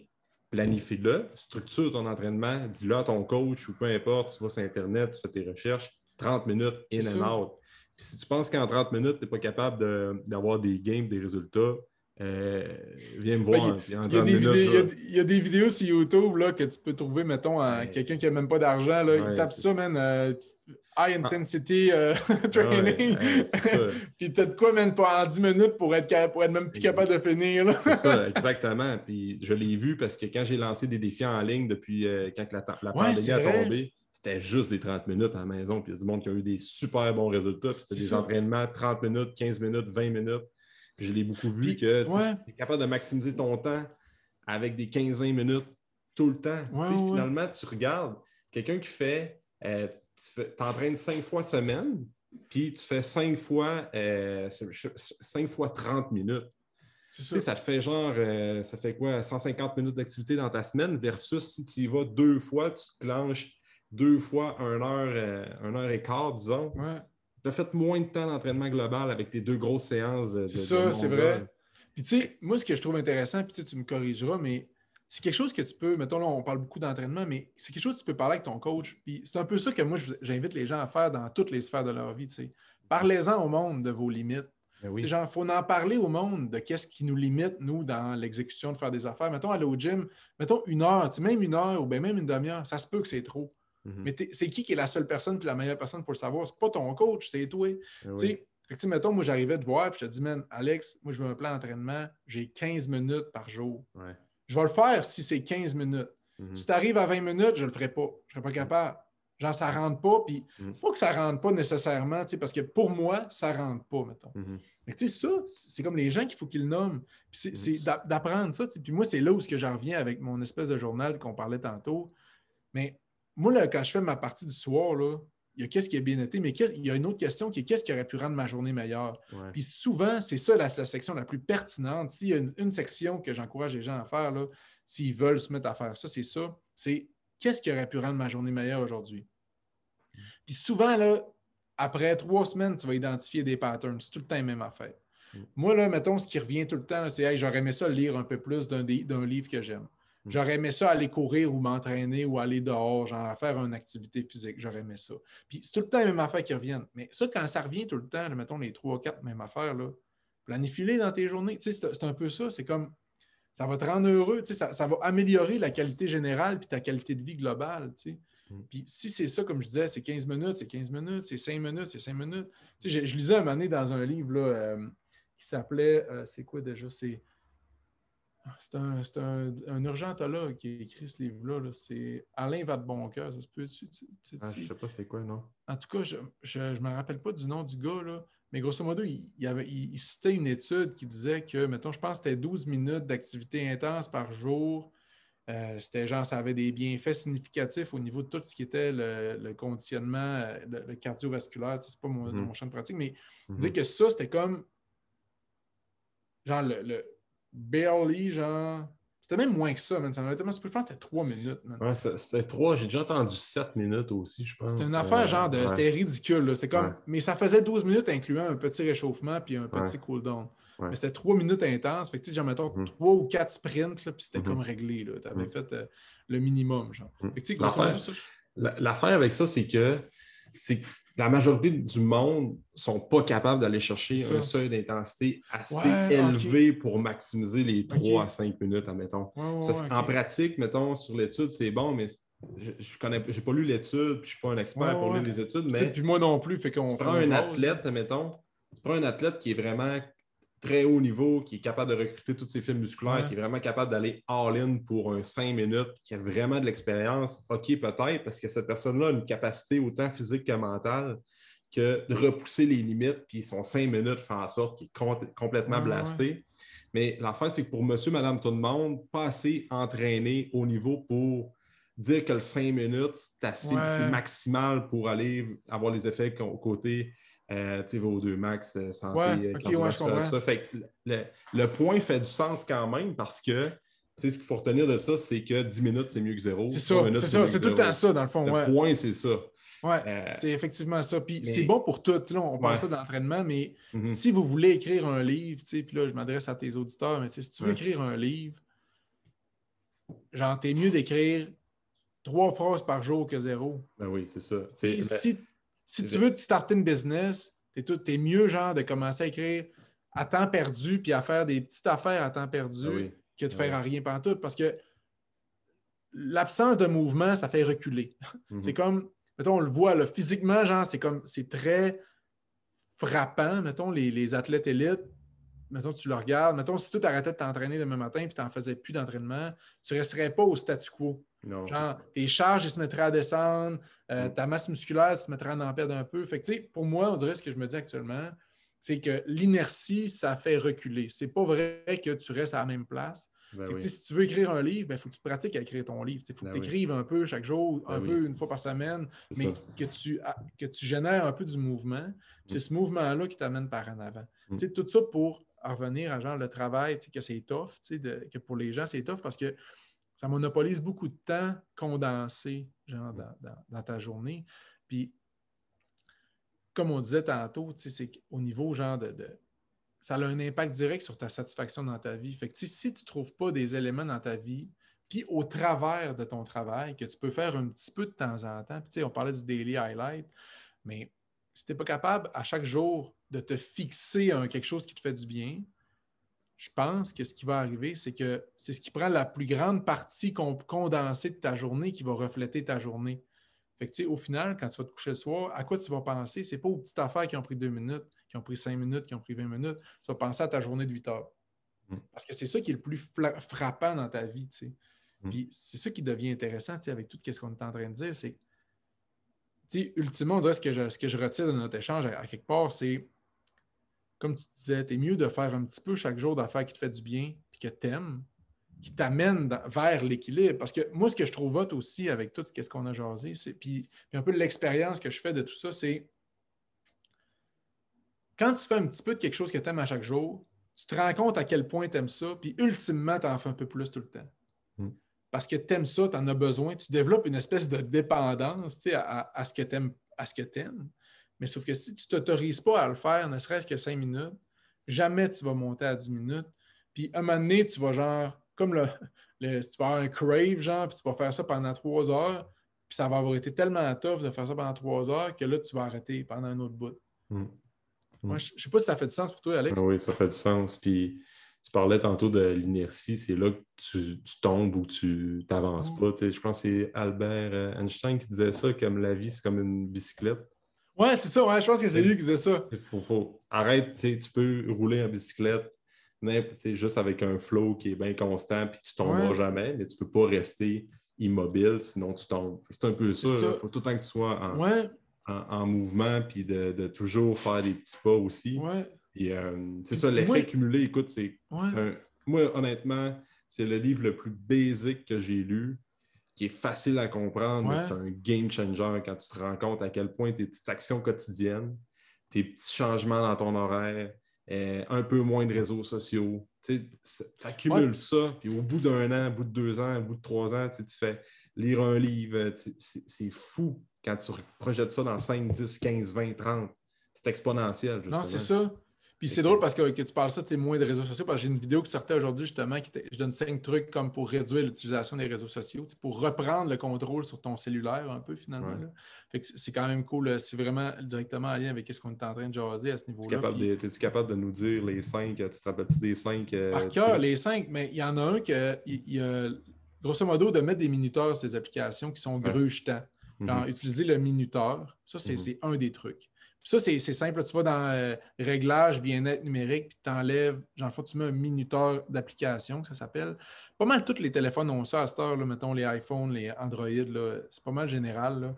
Speaker 1: planifie-le, structure ton entraînement, dis-le à ton coach ou peu importe, tu vas sur Internet, tu fais tes recherches, 30 minutes in and out. Puis si tu penses qu'en 30 minutes, tu n'es pas capable d'avoir des games, des résultats, euh, viens me voir.
Speaker 2: Il y, a des vidéos sur YouTube là, que tu peux trouver, mettons, à quelqu'un qui n'a même pas d'argent. il tape ça, man. Euh, high intensity euh, training. puis t'as de quoi, pas en 10 minutes pour être, pour être même plus capable de finir.
Speaker 1: C'est ça, exactement. Puis je l'ai vu parce que quand j'ai lancé des défis en ligne depuis quand la, la pandémie a tombé, c'était juste des 30 minutes à la maison. Puis il y a du monde qui a eu des super bons résultats. Puis c'était des entraînements 30 minutes, 15 minutes, 20 minutes. Je l'ai beaucoup vu que tu es capable de maximiser ton temps avec des 15-20 minutes tout le temps. Finalement, tu regardes quelqu'un qui fait, euh, tu t'entraînes cinq fois semaine, puis tu fais cinq fois, euh, fois 30 minutes. Ça. ça te fait genre, euh, ça fait quoi, 150 minutes d'activité dans ta semaine versus si tu y vas deux fois, tu te clenches deux fois un heure, un heure et quart, disons tu as fait moins de temps d'entraînement global avec tes deux grosses séances.
Speaker 2: C'est ça, c'est vrai. Puis tu sais, moi, ce que je trouve intéressant, puis tu me corrigeras, mais c'est quelque chose que tu peux, mettons là, on parle beaucoup d'entraînement, mais c'est quelque chose que tu peux parler avec ton coach. Puis c'est un peu ça que moi, j'invite les gens à faire dans toutes les sphères de leur vie. Parlez-en au monde de vos limites. Ben il faut en parler au monde de qu'est-ce qui nous limite, nous, dans l'exécution de faire des affaires. Mettons, aller au gym, mettons une heure, même une heure ou bien même une demi-heure, ça se peut que c'est trop. Mhm. Mais c'est qui qui est la seule personne puis la meilleure personne pour le savoir? C'est pas ton coach, c'est toi. Eh oui. Fait mettons, moi, j'arrivais te voir et je te dis, man, Alex, moi, je veux un plan d'entraînement, j'ai 15 minutes par jour. Je vais le faire si c'est 15 minutes. Mhm. Si tu arrives à 20 minutes, je ne le ferai pas. Je ne serai pas capable. Genre, ça ne rentre pas. Puis, mhm. pas que ça ne rentre pas nécessairement, parce que pour moi, ça ne rentre pas, mettons. Mais tu sais, ça, c'est comme les gens qu'il faut qu'ils le nomment. c'est d'apprendre ça. Puis moi, c'est là où j'en reviens avec mon espèce de journal qu'on parlait tantôt. Mais moi, là, quand je fais ma partie du soir, il y a qu'est-ce qui a bien été, mais il y a une autre question qui est qu'est-ce qui aurait pu rendre ma journée meilleure? Puis souvent, c'est ça la, section la plus pertinente. S'il y a une, section que j'encourage les gens à faire, s'ils veulent se mettre à faire ça, c'est ça. C'est qu'est-ce qui aurait pu rendre ma journée meilleure aujourd'hui? Puis souvent, là, après trois semaines, tu vas identifier des patterns. C'est tout le temps la même affaire. Mm. Moi, là, mettons, ce qui revient tout le temps, c'est hey, j'aurais aimé ça lire un peu plus d'un livre que j'aime. Mm. J'aurais aimé ça aller courir ou m'entraîner ou aller dehors, genre faire une activité physique. J'aurais aimé ça. Puis c'est tout le temps les mêmes affaires qui reviennent. Mais ça, quand ça revient tout le temps, mettons les trois, quatre mêmes affaires, là, planifie dans tes journées. Tu sais, c'est un peu ça. C'est comme ça va te rendre heureux, tu sais, ça, ça, va améliorer la qualité générale puis ta qualité de vie globale. Tu sais. Mm. Puis si c'est ça, comme je disais, c'est 15 minutes, c'est 15 minutes, c'est 5 minutes, c'est 5 minutes. Tu sais, je, lisais un moment donné dans un livre là, euh, qui s'appelait, euh, c'est quoi déjà? C'est c'est un, un, un, urgentologue qui a écrit ce livre-là. C'est Alain Vadeboncoeur. Ça se peut-tu?
Speaker 1: Ah, je ne sais pas c'est quoi, non?
Speaker 2: En tout cas, je ne me rappelle pas du nom du gars, là, mais grosso modo, il, avait, il, citait une étude qui disait que, mettons, je pense que c'était 12 minutes d'activité intense par jour. Euh, c'était genre, ça avait des bienfaits significatifs au niveau de tout ce qui était le, conditionnement, le, cardiovasculaire. C'est pas mon, mm-hmm. mon, champ de pratique, mais il disait mm-hmm. que ça, c'était comme genre le barely, genre. C'était même moins que ça, man. Ça je pense que c'était trois minutes. Man.
Speaker 1: Ouais, c'était trois. J'ai déjà entendu sept minutes aussi, je pense.
Speaker 2: C'était une affaire, genre, de... c'était ridicule. C'est comme... Mais ça faisait 12 minutes, incluant un petit réchauffement puis un petit cool-down. Mais c'était trois minutes intenses. Fait que, genre, mettons, mm. trois ou quatre sprints, là, puis c'était mm-hmm. comme réglé. Tu avais mm. fait euh, le minimum, genre. Mm. Fait
Speaker 1: que, L'affaire avec ça, c'est que c'est la majorité du monde ne sont pas capables d'aller chercher un seuil d'intensité assez élevé pour maximiser les 3 à 5 minutes, admettons. En pratique, mettons, sur l'étude, c'est bon, mais je, n'ai pas lu l'étude, puis je ne suis pas un expert pour lire les études, mais.
Speaker 2: Puis moi non plus, fait qu'on.
Speaker 1: Tu prends un athlète, admettons, tu prends un athlète qui est vraiment très haut niveau, qui est capable de recruter toutes ses fibres musculaires, qui est vraiment capable d'aller all-in pour un 5 minutes, qui a vraiment de l'expérience, OK, peut-être, parce que cette personne-là a une capacité autant physique que mentale que de repousser les limites, puis son 5 minutes fait en sorte qu'il est complètement blasté. Mais l'affaire, c'est que pour monsieur, madame, tout le monde, pas assez entraîné au niveau pour dire que le 5 minutes, c'est assez, c'est maximal pour aller avoir les effets côté euh, vos deux max, euh, santé,
Speaker 2: euh,
Speaker 1: ça. Fait le, point fait du sens quand même parce que ce qu'il faut retenir de ça, c'est que 10 minutes, c'est mieux que zéro.
Speaker 2: C'est ça, c'est ça, c'est tout le temps ça, dans le fond.
Speaker 1: Le point, c'est ça.
Speaker 2: Oui, c'est effectivement ça. Puis c'est bon pour tout. Là, on parle ça d'entraînement, mais mm-hmm. si vous voulez écrire un livre, puis là, je m'adresse à tes auditeurs, mais si tu veux écrire un livre, genre, t'es mieux d'écrire trois phrases par jour que zéro.
Speaker 1: Ben oui, c'est ça.
Speaker 2: Si si tu veux starter une business, tu es, mieux genre de commencer à écrire à temps perdu puis à faire des petites affaires à temps perdu ah que de faire à rien tout parce que l'absence de mouvement, ça fait reculer. Mhm. C'est comme, mettons, on le voit là, physiquement, genre, c'est comme c'est très frappant, mettons, les, athlètes élites. Mettons, tu le regardes. Mettons, si tu arrêtais de t'entraîner demain matin et tu n'en faisais plus d'entraînement, tu ne resterais pas au statu quo. Genre, tes charges, ils se mettraient à descendre, euh, mm. ta masse musculaire se mettra à en perdre un peu. Fait que, pour moi, on dirait ce que je me dis actuellement, c'est que l'inertie, ça fait reculer. C'est pas vrai que tu restes à la même place. Ben si tu veux écrire un livre, il ben, faut que tu pratiques à écrire ton livre. Il faut que ben tu écrives un peu chaque jour, un peu une fois par semaine, mais que tu, que tu génères un peu du mouvement. C'est mm. ce mouvement-là qui t'amène par en avant. Mm. Tout ça pour revenir à genre le travail, que c'est tough, que pour les gens, c'est tough parce que ça monopolise beaucoup de temps condensé genre, dans, ta journée. Puis, comme on disait tantôt, c'est qu'au niveau genre de, Ça a un impact direct sur ta satisfaction dans ta vie. Fait que si tu ne trouves pas des éléments dans ta vie, puis au travers de ton travail, que tu peux faire un petit peu de temps en temps, puis on parlait du daily highlight, mais si tu n'es pas capable à chaque jour de te fixer à quelque chose qui te fait du bien, je pense que ce qui va arriver, c'est que c'est ce qui prend la plus grande partie condensée de ta journée qui va refléter ta journée. Fait que, au final, quand tu vas te coucher le soir, à quoi tu vas penser? Ce n'est pas aux petites affaires qui ont pris deux minutes, qui ont pris cinq minutes, qui ont pris 20 minutes. Tu vas penser à ta journée de 8 heures. Mm. Parce que c'est ça qui est le plus frappant dans ta vie. Mm. Puis c'est ça qui devient intéressant avec tout ce qu'on est en train de dire. C'est, ultimement, on dirait ce que, je, ce que je retire de notre échange à quelque part, c'est comme tu disais, tu es mieux de faire un petit peu chaque jour d'affaires qui te fait du bien puis que tu aimes qui t'amène vers l'équilibre. Parce que moi, ce que je trouve hot aussi avec tout ce qu'on a jasé, c'est puis, un peu l'expérience que je fais de tout ça, c'est quand tu fais un petit peu de quelque chose que tu aimes à chaque jour, tu te rends compte à quel point tu aimes ça, puis ultimement, tu en fais un peu plus tout le temps. Hmm. Parce que tu aimes ça, tu en as besoin, tu développes une espèce de dépendance à, à, ce que tu aimes. À ce que aimes. Mais sauf que si tu ne t'autorises pas à le faire, ne serait-ce que cinq minutes, jamais tu vas monter à 10 minutes. Puis à un moment donné, tu vas genre, comme le, si tu vas avoir un crave, genre, puis tu vas faire ça pendant trois heures, puis ça va avoir été tellement tough de faire ça pendant trois heures que là, tu vas arrêter pendant un autre bout. Hmm. Moi, hmm. je ne sais pas si ça fait du sens pour toi, Alex.
Speaker 1: Ah oui, ça fait du sens. Puis tu parlais tantôt de l'inertie, c'est là que tu, tombes ou tu n'avances hmm. pas. je pense que c'est Albert euh, Einstein qui disait ça, comme la vie, c'est comme une bicyclette.
Speaker 2: Ouais, c'est ça, ouais, je pense que c'est lui qui disait ça.
Speaker 1: Faut, faut... Arrête, tu peux rouler en bicyclette juste avec un flow qui est bien constant, puis tu ne tomberas jamais, mais tu ne peux pas rester immobile, sinon tu tombes. C'est un peu ça, ça. tout le temps que tu sois en, mouvement, puis de, toujours faire des petits pas aussi. Euh, c'est ça, l'effet cumulé, écoute, c'est moi, honnêtement, c'est le livre le plus basique que j'ai lu qui est facile à comprendre, c'est un game changer quand tu te rends compte à quel point tes petites actions quotidiennes, tes petits changements dans ton horaire, euh, un peu moins de réseaux sociaux, tu accumules ça, puis au bout d'un an, au bout de deux ans, au bout de trois ans, tu fais lire un livre, c'est fou quand tu projettes ça dans 5, 10, 15, 20, 30. C'est exponentiel. Justement.
Speaker 2: Non, c'est ça. Puis c'est drôle parce que, tu parles ça, tu moins de réseaux sociaux, parce que j'ai une vidéo qui sortait aujourd'hui justement, qui je donne cinq trucs comme pour réduire l'utilisation des réseaux sociaux, pour reprendre le contrôle sur ton cellulaire un peu finalement. c'est quand même cool. C'est vraiment directement en lien avec ce qu'on est en train de jaser à ce niveau-là.
Speaker 1: Es-tu capable, de nous dire les cinq, tu te rappelles-tu des cinq?
Speaker 2: Euh, Par cœur, les cinq, mais il y en a un que, il y a, grosso modo, de mettre des minuteurs sur des applications qui sont grugetants. Mm Utiliser le minuteur, ça, mm-hmm. c'est un des trucs. Ça, c'est simple. Tu vas dans euh, Réglages, bien-être numérique, puis tu enlèves, genre, faut tu mets un minuteur d'application, ça s'appelle. Pas mal tous les téléphones ont ça à cette heure, là, mettons les iPhones, les Android, c'est pas mal général.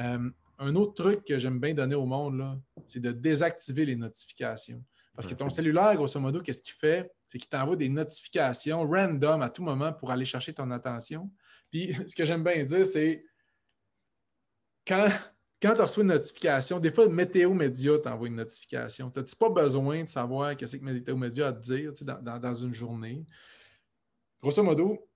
Speaker 2: Euh, un autre truc que j'aime bien donner au monde, c'est de désactiver les notifications. Parce que ton cellulaire, grosso modo, qu'est-ce qu'il fait? C'est qu'il t'envoie des notifications random à tout moment pour aller chercher ton attention. Puis, ce que j'aime bien dire, c'est quand quand tu reçois une notification, des fois, Météo Média t'envoie une notification. Tu n'as pas besoin de savoir qu'est-ce que Météo Média a à te dire dans, une journée? Grosso modo,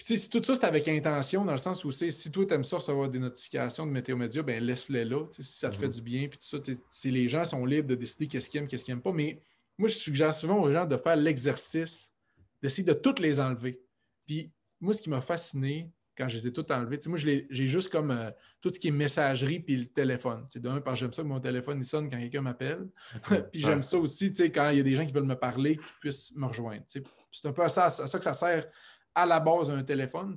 Speaker 2: si tout ça c'est avec intention, dans le sens où si toi tu aimes ça recevoir des notifications de Météo Média, ben laisse-les là. Si ça te fait mhm. du bien, puis tout ça, si les gens sont libres de décider qu'est-ce qu'ils aiment, qu'est-ce qu'ils n'aiment pas. Mais moi, je suggère souvent aux gens de faire l'exercice, d'essayer de toutes les enlever. Puis moi, ce qui m'a fasciné, quand je les ai toutes enlevées. moi, j'ai juste comme euh, tout ce qui est messagerie puis le téléphone. D'un, parce que j'aime ça que mon téléphone il sonne quand quelqu'un m'appelle. puis j'aime ça aussi quand il y a des gens qui veulent me parler, qui puissent me rejoindre. C'est un peu à ça, ça, que ça sert à la base d'un téléphone.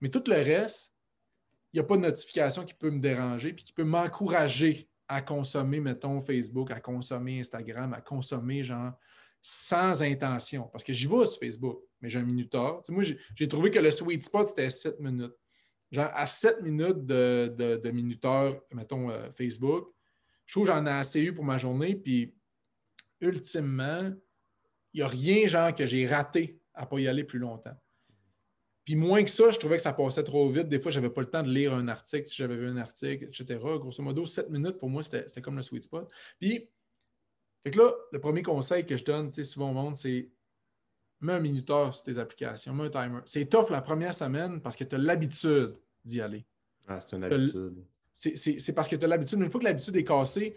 Speaker 2: Mais tout le reste, il n'y a pas de notification qui peut me déranger puis qui peut m'encourager à consommer, mettons, Facebook, à consommer Instagram, à consommer, genre, sans intention. Parce que j'y vais sur Facebook mais j'ai un minuteur. moi, j'ai trouvé que le sweet spot, c'était 7 minutes. Genre, à 7 minutes de, de, minuteur, mettons, euh, Facebook, je trouve que j'en ai assez eu pour ma journée. Puis, ultimement, il n'y a rien, genre, que j'ai raté à ne pas y aller plus longtemps. Puis moins que ça, je trouvais que ça passait trop vite. Des fois, je n'avais pas le temps de lire un article si j'avais vu un article, etc. Grosso modo, 7 minutes, pour moi, c'était comme le sweet spot. Puis, fait que là, le premier conseil que je donne souvent au monde, c'est mets un minuteur sur tes applications, mets un timer. C'est tough la première semaine parce que tu as l'habitude d'y aller.
Speaker 1: Ah, c'est une habitude.
Speaker 2: C'est parce que tu as l'habitude. Une fois que l'habitude est cassée,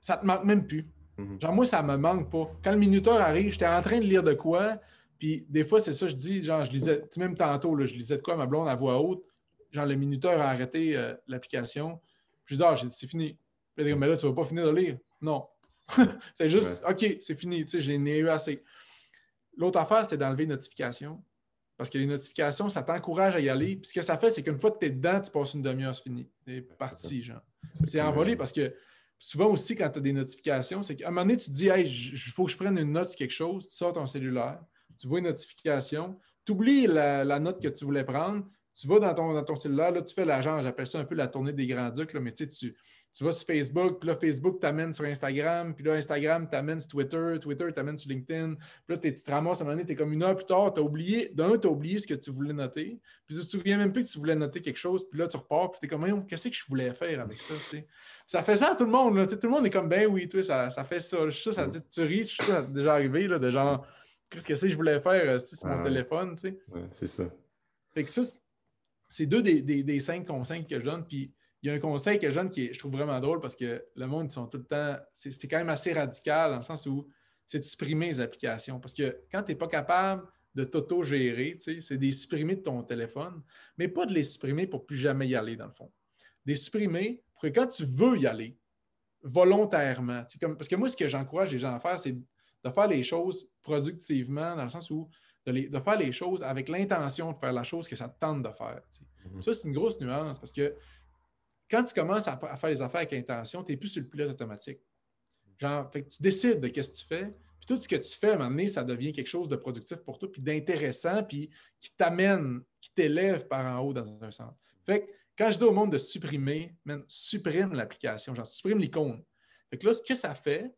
Speaker 2: ça ne te manque même plus. Mhm. Genre, moi, ça ne me manque pas. Quand le minuteur arrive, j'étais en train de lire de quoi, puis des fois, c'est ça, je dis, genre, je lisais, même tantôt, là, je lisais de quoi ma blonde à voix haute. Genre, le minuteur a arrêté euh, l'application. Je dis, ah, j'ai dit, c'est fini. mais là, tu ne vas pas finir de lire. Non. c'est juste, OK, c'est fini. Tu sais, j'ai eu assez. L'autre affaire, c'est d'enlever les notifications. Parce que les notifications, ça t'encourage à y aller. Puis ce que ça fait, c'est qu'une fois que tu es dedans, tu passes une demi-heure, c'est fini. C'est parti, genre. C'est envolé parce que souvent aussi, quand tu as des notifications, c'est qu'à un moment donné, tu te dis, hey, il faut que je prenne une note sur quelque chose. Tu sors ton cellulaire, tu vois une notification, tu oublies la, note que tu voulais prendre, tu vas dans ton, dans ton cellulaire, là, tu fais l'agent, j'appelle ça un peu la tournée des grands ducs, mais tu, sais, tu vas sur Facebook, puis là, Facebook t'amène sur Instagram, puis là, Instagram t'amène sur Twitter, Twitter t'amène sur LinkedIn, puis là, tu te ramasses à un moment donné, tu es comme une heure plus tard, tu as oublié, d'un, tu as oublié ce que tu voulais noter, puis tu te souviens même plus que tu voulais noter quelque chose, puis là, tu repars, puis tu es comme, qu'est-ce que je voulais faire avec ça, Ça fait ça à tout le monde, là, tout le monde est comme, ben oui, toi, ça, ça fait ça. Je suis ça, dit, tu ris, je suis ça, déjà arrivé, là, de genre, qu'est-ce que c'est que je voulais faire, euh, c'est mon téléphone, tu sais?
Speaker 1: Ouais, c'est ça.
Speaker 2: Fait que ça, c'est deux des, des, cinq conseils que je donne. Puis il y a un conseil que je donne qui je trouve vraiment drôle parce que le monde, ils sont tout le temps. C'est quand même assez radical dans le sens où c'est de supprimer les applications. Parce que quand tu n'es pas capable de t'auto-gérer, c'est de les supprimer de ton téléphone, mais pas de les supprimer pour plus jamais y aller, dans le fond. De les supprimer pour que quand tu veux y aller, volontairement, comme, parce que moi, ce que j'encourage les gens à faire, c'est de faire les choses productivement, dans le sens où de, faire les choses avec l'intention de faire la chose que ça te tente de faire. Mhm. Ça, c'est une grosse nuance parce que quand tu commences à, faire les affaires avec intention, tu n'es plus sur le pilote automatique. Genre, tu décides de ce que tu fais, puis tout ce que tu fais, à un moment donné, ça devient quelque chose de productif pour toi, puis d'intéressant, puis qui t'amène, qui t'élève par en haut dans un sens. Fait que quand je dis au monde de supprimer, supprime l'application, genre supprime l'icône. Fait que là, ce que ça fait,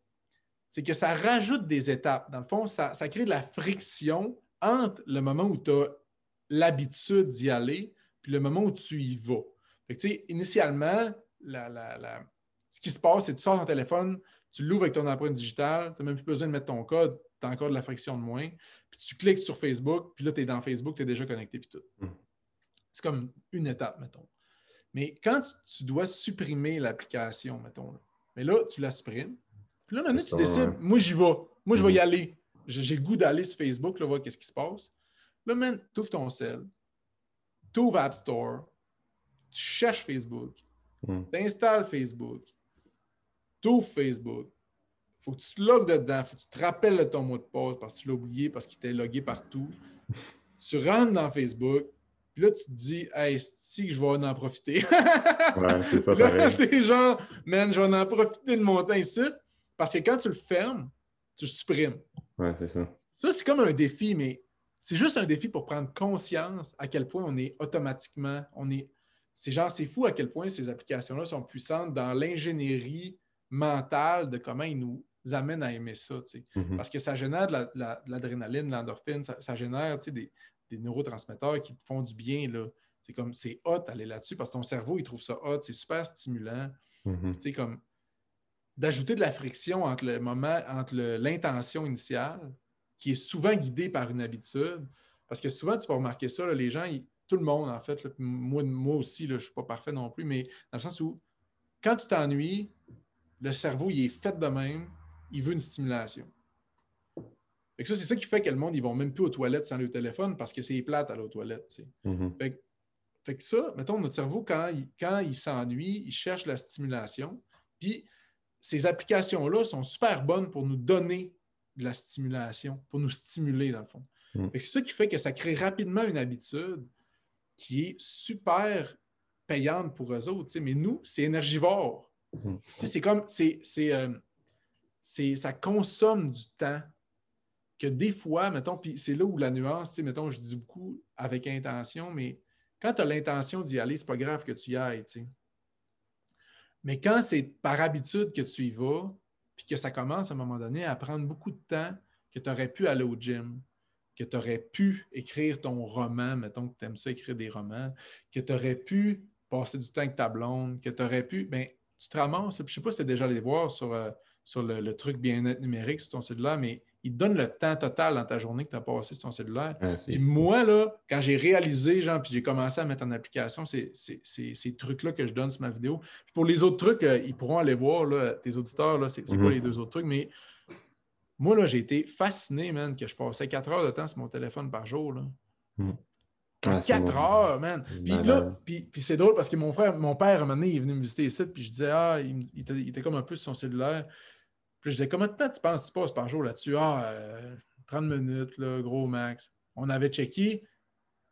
Speaker 2: c'est que ça rajoute des étapes. Dans le fond, ça, ça crée de la friction entre le moment où tu as l'habitude d'y aller puis le moment où tu y vas. Initialement, ce qui se passe, c'est que tu sors ton téléphone, tu l'ouvres avec ton empreinte digitale, tu n'as même plus besoin de mettre ton code, tu as encore de la friction de moins, puis tu cliques sur Facebook, puis là, tu es dans Facebook, tu es déjà connecté, puis tout. Hmm. C'est comme une étape, mettons. Mais quand tu, dois supprimer l'application, mettons, mais là, tu la supprimes, puis là, maintenant, tu décides, moi, j'y vais, moi, je vais y hmm. aller j'ai le goût d'aller sur Facebook, là, voir qu'est-ce qui se passe. Là, man, tu ouvres ton cell, tu ouvres App Store, tu cherches Facebook, hmm. tu installes Facebook, tu ouvres Facebook. Il faut que tu te logues dedans, il faut que tu te rappelles ton mot de passe parce que tu l'as oublié, parce qu'il t'est logué partout. tu rentres dans Facebook, puis là, tu te dis, hey, si que je vais en profiter.
Speaker 1: ouais, c'est ça. là,
Speaker 2: t'es genre, man, je vais en profiter de mon temps ici. Parce que quand tu le fermes, tu le supprimes.
Speaker 1: Ouais, c'est ça.
Speaker 2: Ça, c'est comme un défi, mais c'est juste un défi pour prendre conscience à quel point on est automatiquement, on est. C'est genre, c'est fou à quel point ces applications-là sont puissantes dans l'ingénierie mentale de comment ils nous amènent à aimer ça. Mm-hmm. Parce que ça génère de l'adrénaline, de l'endorphine, ça, génère des, des, neurotransmetteurs qui te font du bien. C'est comme c'est hot d'aller là-dessus parce que ton cerveau, il trouve ça hot, c'est super stimulant. Mm-hmm. comme d'ajouter de la friction entre le moment, entre l'intention initiale, qui est souvent guidée par une habitude. Parce que souvent, tu vas remarquer ça, les gens, tout le monde, en fait, moi, moi aussi, je ne suis pas parfait non plus, mais dans le sens où, quand tu t'ennuies, le cerveau, il est fait de même, il veut une stimulation. Fait ça, c'est ça qui fait que le monde, ils vont même plus aux toilettes sans le téléphone parce que c'est plate à aux toilettes. Mm-hmm. fait, que ça, mettons, notre cerveau, quand il, quand il s'ennuie, il cherche la stimulation. Puis ces applications-là sont super bonnes pour nous donner de la stimulation, pour nous stimuler, dans le fond. Mm. C'est ça qui fait que ça crée rapidement une habitude qui est super payante pour eux autres. Mais nous, c'est énergivore. Mm. C'est comme, euh, c'est, ça consomme du temps que des fois, mettons, puis c'est là où la nuance, mettons, je dis beaucoup avec intention, mais quand tu as l'intention d'y aller, c'est pas grave que tu y ailles. Mais quand c'est par habitude que tu y vas, puis que ça commence à un moment donné à prendre beaucoup de temps, que tu aurais pu aller au gym, que tu aurais pu écrire ton roman, mettons que tu aimes ça écrire des romans, que tu aurais pu passer du temps avec ta blonde, que tu aurais pu, bien, tu te ramasses. Je ne sais pas si tu déjà allé voir sur, euh, sur le, truc bien-être numérique sur ton cellulaire, mais il te donne le temps total dans ta journée que tu as passé sur ton cellulaire. Ah, et moi, là, quand j'ai réalisé, genre, puis j'ai commencé à mettre en application ces, trucs-là que je donne sur ma vidéo. pour les autres trucs, euh, ils pourront aller voir, là, tes auditeurs, là, c'est, quoi mhm. les deux autres trucs. Mais moi, là, j'ai été fasciné, man, que je passais quatre heures de temps sur mon téléphone par jour. Là. Mhm. Ah, quatre heures, man. Puis là, puis, c'est drôle parce que mon frère, mon père, à un moment donné, il est venu me visiter ici, puis je disais, ah, il, était, il était, comme un peu sur son cellulaire. Puis je disais, combien de temps tu penses que tu passes par jour là-dessus? Ah, 30 euh, minutes, là, gros max. On avait checké.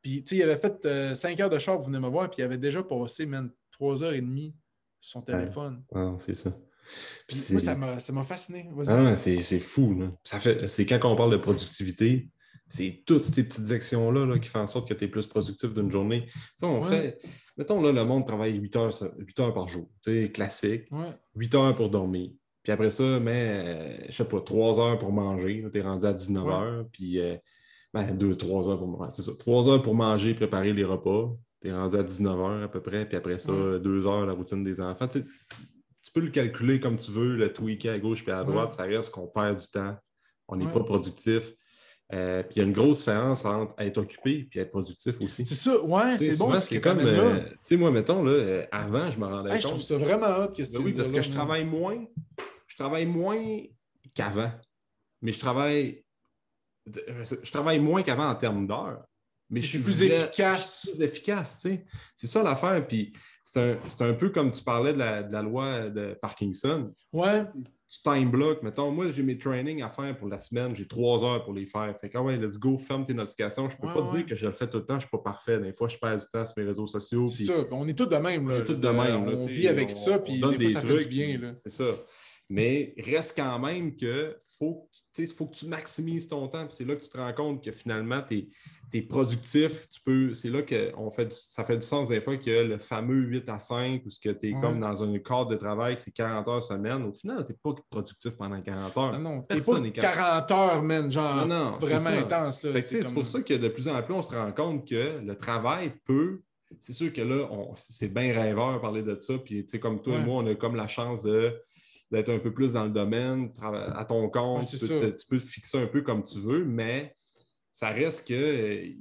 Speaker 2: Puis, tu sais, il avait fait 5 euh, heures de char pour venir me voir, puis il avait déjà passé, même 3 heures et demie sur son téléphone.
Speaker 1: Ah, c'est ça.
Speaker 2: Puis moi, ça m'a fasciné.
Speaker 1: Ah, c'est fou. Là. Ça fait, c'est quand on parle de productivité, c'est toutes ces petites actions-là qui font en sorte que tu es plus productif d'une journée. on fait, mettons, là, le monde travaille 8 heures, 8 heures par jour, classique, 8 heures pour dormir. Puis après ça, mais, je sais pas, 3 heures pour manger, tu es rendu à 19 heures, puis euh, ben, 2, 3 heures pour manger. C'est ça, 3 heures pour manger, préparer les repas, tu es rendu à 19 heures à peu près, puis après ça, 2 heures la routine des enfants. Tu peux le calculer comme tu veux, le tweaker à gauche puis à droite, ça reste qu'on perd du temps, on n'est pas productif. Euh, puis il y a une grosse différence entre être occupé et être productif aussi.
Speaker 2: C'est ça, ouais, c'est bon.
Speaker 1: C'est comme, euh, tu sais, moi, mettons, là, euh, avant, je me rendais compte. Je
Speaker 2: trouve ça vraiment hot
Speaker 1: que ben Oui, parce que je travaille moins, je travaille moins qu'avant. Mais je travaille, je travaille moins qu'avant en termes d'heures. Mais je suis plus efficace. Plus efficace, tu sais. C'est ça l'affaire. Puis c'est un, peu comme tu parlais de la, de la loi de Parkinson.
Speaker 2: Ouais
Speaker 1: tu time block. Mettons, moi, j'ai mes trainings à faire pour la semaine, j'ai trois heures pour les faire. Fait que, ah ouais, let's go, ferme tes notifications. Je peux pas dire que je le fais tout le temps, je suis pas parfait. Des fois, je perds du temps sur mes réseaux sociaux.
Speaker 2: C'est ça, on est tous de même. Là. On est tous de même. on vit avec ça, puis des, fois, ça fait du bien.
Speaker 1: C'est ça. Mais reste quand même que faut, faut que tu maximises ton temps. C'est là que tu te rends compte que finalement, tu es, productif. Tu peux, c'est là que on fait ça fait du sens des fois que le fameux 8 à 5 ou ce que tu es comme dans un cadre de travail, c'est 40 heures semaine. Au final, tu n'es pas productif pendant 40 heures.
Speaker 2: Non, non pas 40 heures, man, genre vraiment intense.
Speaker 1: C'est pour ça que de plus en plus, on se rend compte que le travail peut c'est sûr que là, c'est bien rêveur de parler de ça. Puis, tu sais, comme toi et moi, on a comme la chance de d'être un peu plus dans le domaine, à ton compte. tu, peux te, fixer un peu comme tu veux, mais ça reste que, euh,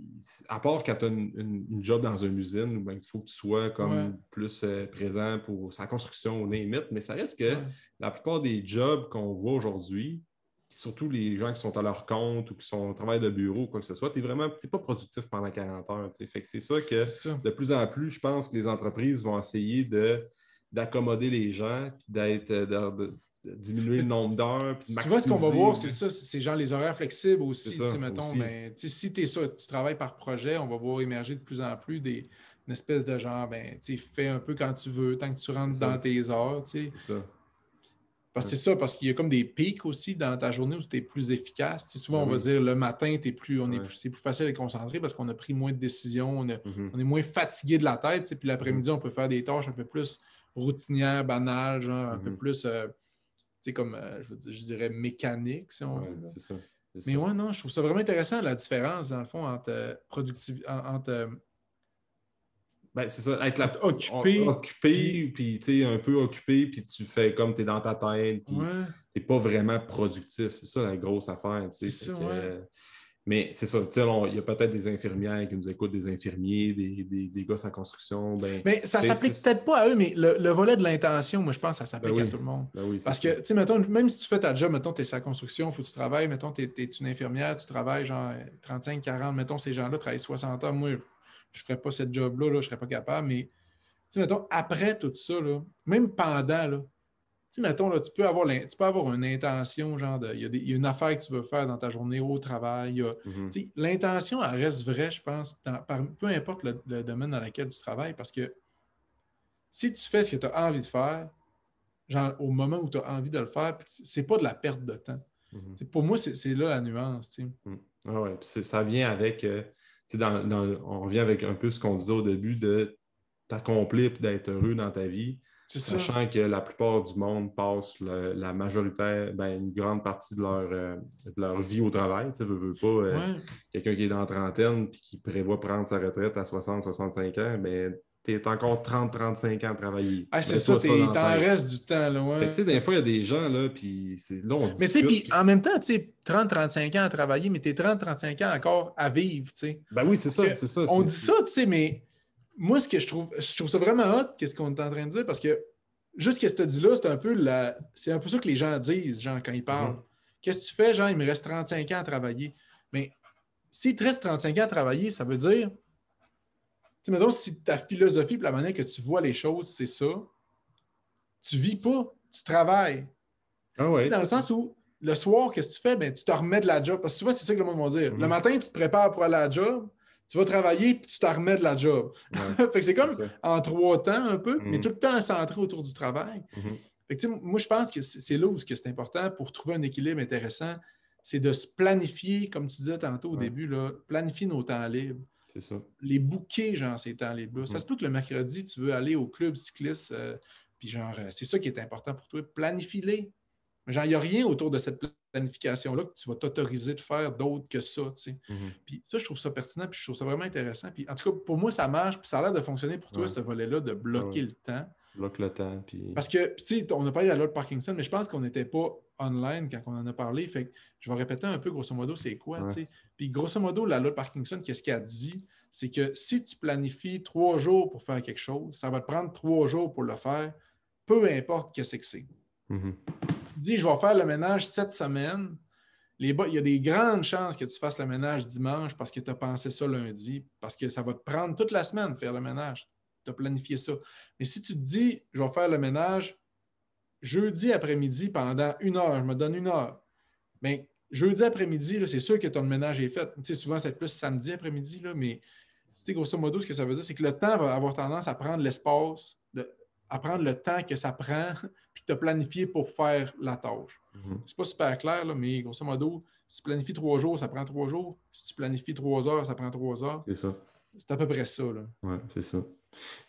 Speaker 1: à part quand tu as une, job dans une usine, ben, il faut que tu sois comme plus euh, présent pour sa construction au limite, mais ça reste que la plupart des jobs qu'on voit aujourd'hui, surtout les gens qui sont à leur compte ou qui sont au travail de bureau ou quoi que ce soit, tu n'es vraiment pas productif pendant 40 heures. Fait que c'est ça que de plus en plus, je pense que les entreprises vont essayer de d'accommoder les gens, puis d'être, euh, de, diminuer le nombre d'heures.
Speaker 2: Tu vois, ce qu'on va voir, c'est ça, c'est genre les horaires flexibles aussi. mettons, mais, si tu es ça, tu travailles par projet, on va voir émerger de plus en plus des, une espèce de genre, ben, tu fais un peu quand tu veux, tant que tu rentres dans tes heures. C'est ça. Parce que c'est ça, parce qu'il y a comme des pics aussi dans ta journée où tu es plus efficace. souvent, ben on va dire le matin, es plus, on est c'est plus facile à être concentré parce qu'on a pris moins de décisions, on, mm-hmm. on est moins fatigué de la tête. Puis l'après-midi, mm-hmm. on peut faire des tâches un peu plus routinière, banale, genre un peu mhm. plus, euh, tu sais, comme, euh, je, dirais, mécanique, si on veut. Ça. Mais ouais, non, je trouve ça vraiment intéressant, la différence, dans le fond, entre euh, productivité, entre...
Speaker 1: Ben, c'est ça, être occupé, occupé puis tu es un peu occupé, puis tu fais comme tu es dans ta tête, puis tu n'es pas vraiment productif. C'est ça la grosse affaire. C'est ça, ouais. Mais c'est ça, il y a peut-être des infirmières qui nous écoutent, des infirmiers, des, des, des gosses en construction. Ben,
Speaker 2: mais ça ne s'applique peut-être pas à eux, mais le, volet de l'intention, moi, je pense que ça s'applique ben à tout le monde. Ben Parce que, tu sais, mettons, même si tu fais ta job, mettons, tu es sa construction, il faut que tu travailles, mettons, tu es, une infirmière, tu travailles genre 35, 40, mettons, ces gens-là travaillent 60 heures. Moi, je ne ferais pas cette job-là, là, je ne serais pas capable, mais, tu sais, mettons, après tout ça, là, même pendant, là, sais, mettons, là, tu, peux avoir tu peux avoir une intention, genre, il, y a une affaire que tu veux faire dans ta journée au travail. Mhm. L'intention, elle reste vraie, je pense, peu importe le, domaine dans lequel tu travailles, parce que si tu fais ce que tu as envie de faire, genre, au moment où tu as envie de le faire, c'est pas de la perte de temps. Mhm. Pour moi, c'est là la nuance.
Speaker 1: Mhm. Ah ouais, ça vient avec, euh, on revient avec un peu ce qu'on disait au début de t'accomplir et d'être heureux dans ta vie. Sachant que la plupart du monde passe la majorité, ben, une grande partie de leur, euh, leur vie au travail. Tu veux, pas. Euh, quelqu'un qui est dans la trentaine et qui prévoit prendre sa retraite à 60-65 ans, ben, tu es encore 30-35 ans à travailler.
Speaker 2: Ah, c'est ça, il t'en reste du temps. Là,
Speaker 1: ouais. Tu sais, des fois, il y a des gens, là, puis c'est là, on
Speaker 2: Mais tu sais, puis en même temps, tu sais, 30-35 ans à travailler, mais tu es 30-35 ans encore à vivre, tu sais.
Speaker 1: Ben oui, c'est ça, c'est ça.
Speaker 2: On dit ça, tu sais, mais moi, ce que je trouve, je trouve ça vraiment hot, qu'est-ce qu'on est en train de dire, parce que juste ce que tu dit là, c'est un peu la, c'est un peu ça que les gens disent, genre, quand ils parlent. Mhm. Qu'est-ce que tu fais, genre, il me reste 35 ans à travailler. Mais s'il te reste 35 ans à travailler, ça veut dire, tu sais, si ta philosophie, la manière que tu vois les choses, c'est ça, tu vis pas, tu travailles. Ah ouais, dans le sens où le soir, qu'est-ce que tu fais? Ben, tu te remets de la job. Parce que souvent, c'est ça que le monde va dire. Le mhm. matin, tu te prépares pour aller à la job tu vas travailler puis tu t'en remets de la job. fait que c'est comme en trois temps un peu, mais mm. tout le temps centré autour du travail. Mm-hmm. fait que, moi, je pense que c'est là où c'est important pour trouver un équilibre intéressant. c'est de se planifier, comme tu disais tantôt au début, là, planifier nos temps libres.
Speaker 1: C'est ça.
Speaker 2: Les bouquets, genre, ces temps libres. Ça se peut que le mercredi, tu veux aller au club cycliste, euh, puis genre, euh, c'est ça qui est important pour toi. Planifie-les. Genre, il n'y a rien autour de cette planification-là que tu vas t'autoriser de faire d'autre que ça. Tu sais.
Speaker 1: Mhm.
Speaker 2: Puis ça, je trouve ça pertinent, puis je trouve ça vraiment intéressant. Puis en tout cas, pour moi, ça marche, puis ça a l'air de fonctionner pour toi,
Speaker 1: Ouais.
Speaker 2: ce volet-là, de bloquer
Speaker 1: Ouais.
Speaker 2: le temps.
Speaker 1: Bloque le temps. Puis...
Speaker 2: Parce que, tu sais, on a parlé de la loi de Parkinson, mais je pense qu'on n'était pas online quand on en a parlé. Fait que je vais répéter un peu, grosso modo, c'est quoi,
Speaker 1: Ouais.
Speaker 2: tu sais. Puis, grosso modo, la loi de Parkinson, qu'est-ce qu'elle dit? C'est que si tu planifies trois jours pour faire quelque chose, ça va te prendre trois jours pour le faire, peu importe qu'est-ce que c'est.
Speaker 1: Mhm.
Speaker 2: Dis, je vais faire le ménage cette semaine. Il y a des grandes chances que tu fasses le ménage dimanche parce que tu as pensé ça lundi, parce que ça va te prendre toute la semaine de faire le ménage. Tu as planifié ça. Mais si tu te dis, je vais faire le ménage jeudi après-midi pendant une heure, je me donne une heure. Mais jeudi après-midi, c'est sûr que ton ménage est fait. Tu souvent, c'est plus samedi après-midi, mais grosso modo, ce que ça veut dire, c'est que le temps va avoir tendance à prendre l'espace, à prendre le temps que ça prend, puis te planifier pour faire la tâche.
Speaker 1: Mhm.
Speaker 2: C'est pas super clair, là, mais grosso modo, si tu planifies trois jours, ça prend trois jours. Si tu planifies trois heures, ça prend trois heures.
Speaker 1: C'est ça.
Speaker 2: C'est à peu près ça. Là.
Speaker 1: Oui, c'est ça.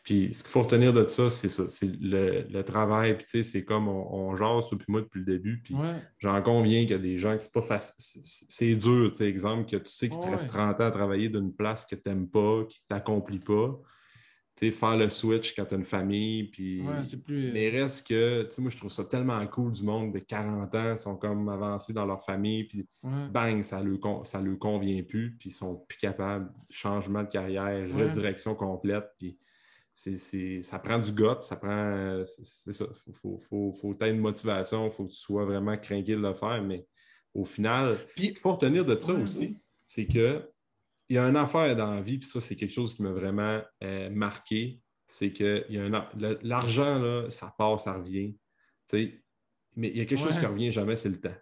Speaker 1: Puis ce qu'il faut retenir de ça, c'est ça. C'est le, le travail. Puis tu sais, c'est comme on, on jase, toi puis moi, depuis le début. Puis
Speaker 2: Ouais.
Speaker 1: j'en conviens qu'il y a des gens que c'est pas facile. C'est dur, tu sais, exemple, que tu sais qu'il te
Speaker 2: Ouais.
Speaker 1: reste 30 ans à travailler d'une place que tu n'aimes pas, qui ne t'accomplit pas. Faire le switch quand tu as une famille. Puis...
Speaker 2: Ouais, c'est plus.
Speaker 1: Mais reste que, moi, je trouve ça tellement cool du monde de 40 ans, ils sont comme avancés dans leur famille, puis
Speaker 2: Ouais.
Speaker 1: bang, ça ne con- ça leur convient plus, puis ils sont plus capables. Changement de carrière,
Speaker 2: Ouais.
Speaker 1: redirection complète, puis c'est, ça prend du goût, ça prend. C'est, ça. Il faut, faut, faut, une motivation, il faut que tu sois vraiment craqué de le faire, mais au final,
Speaker 2: Puis-
Speaker 1: ce qu'il faut retenir de ça aussi, c'est que il y a une affaire dans la vie, puis ça, c'est quelque chose qui m'a vraiment euh, marqué. C'est que l'argent, ça part, ça revient. Mais il y a quelque chose qui revient jamais, c'est le temps.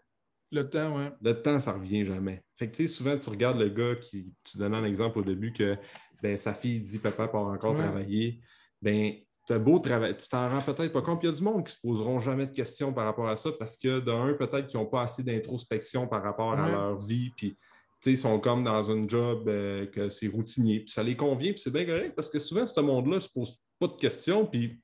Speaker 2: Le temps, ouais.
Speaker 1: Le temps, ça revient jamais. Fait que, tu sais, souvent, tu regardes le gars qui, tu donnais un exemple au début que ben, sa fille dit Papa part encore
Speaker 2: Ouais.
Speaker 1: travailler. Ben, tu beau travail, tu t'en rends peut-être pas compte. Il y a du monde qui se poseront jamais de questions par rapport à ça parce que, d'un, peut-être qu'ils n'ont pas assez d'introspection par rapport à leur vie. Puis, ils sont comme dans un job euh, que c'est routinier. Puis ça les convient. Puis c'est bien correct parce que souvent, ce monde-là ne se pose pas de questions. Puis ils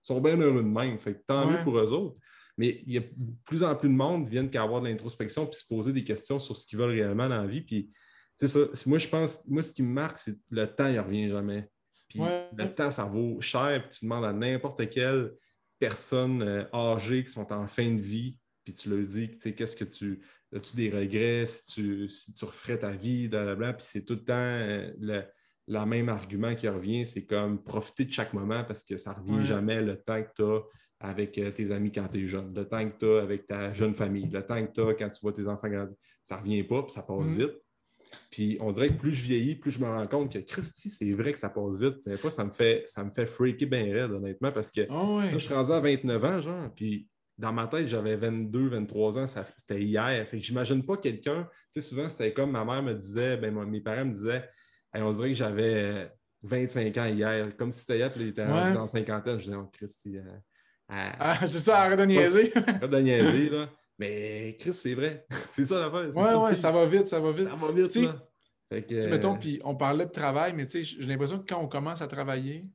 Speaker 1: sont bien heureux de même. Fait que tant
Speaker 2: Ouais.
Speaker 1: mieux pour eux autres. Mais il y a de plus en plus de monde qui viennent qu'à avoir de l'introspection puis se poser des questions sur ce qu'ils veulent réellement dans la vie. Puis, c'est ça. Moi, je pense, moi, ce qui me marque, c'est que le temps, il ne revient jamais. Puis,
Speaker 2: Ouais.
Speaker 1: le temps, ça vaut cher. Puis, tu demandes à n'importe quelle personne euh, âgée qui sont en fin de vie, puis tu leur dis, tu sais, qu'est-ce que tu. As-tu des regrets si tu, si tu referais ta vie, blablabla? Puis, c'est tout le temps euh, le, même argument qui revient. C'est comme profiter de chaque moment parce que ça ne revient
Speaker 2: Ouais.
Speaker 1: jamais le temps que tu as avec euh, tes amis quand tu es jeune, le temps que tu as avec ta jeune famille, le temps que tu as quand tu vois tes enfants grandir. Ça ne revient pas, puis ça passe
Speaker 2: Mhm.
Speaker 1: vite. Puis on dirait que plus je vieillis, plus je me rends compte que Christy, c'est vrai que ça passe vite. Des fois, ça me fait, ça me fait freaker bien raide, honnêtement, parce que
Speaker 2: Ah ouais.
Speaker 1: là, je suis rendu à 29 ans, genre, puis dans ma tête, j'avais 22, 23 ans, c'était hier. Fait que j'imagine pas quelqu'un, tu sais, souvent, c'était comme ma mère me disait, ben, mes parents me disaient, Hey, on dirait que j'avais euh, 25 ans hier, comme si c'était hier, puis il était
Speaker 2: Ouais.
Speaker 1: dans cinquantaine. Je disais, oh, Christy, euh,
Speaker 2: Ah, c'est ça, arrête de niaiser.
Speaker 1: arrête de niaiser, là. Mais Chris, c'est vrai. c'est ça l'affaire.
Speaker 2: ouais,
Speaker 1: ça,
Speaker 2: ouais, ça va vite, ça va vite.
Speaker 1: ça va vite,
Speaker 2: Tu sais,
Speaker 1: que,
Speaker 2: sais,
Speaker 1: euh,
Speaker 2: mettons, puis on parlait de travail, mais tu sais, j'ai l'impression que quand on commence à travailler,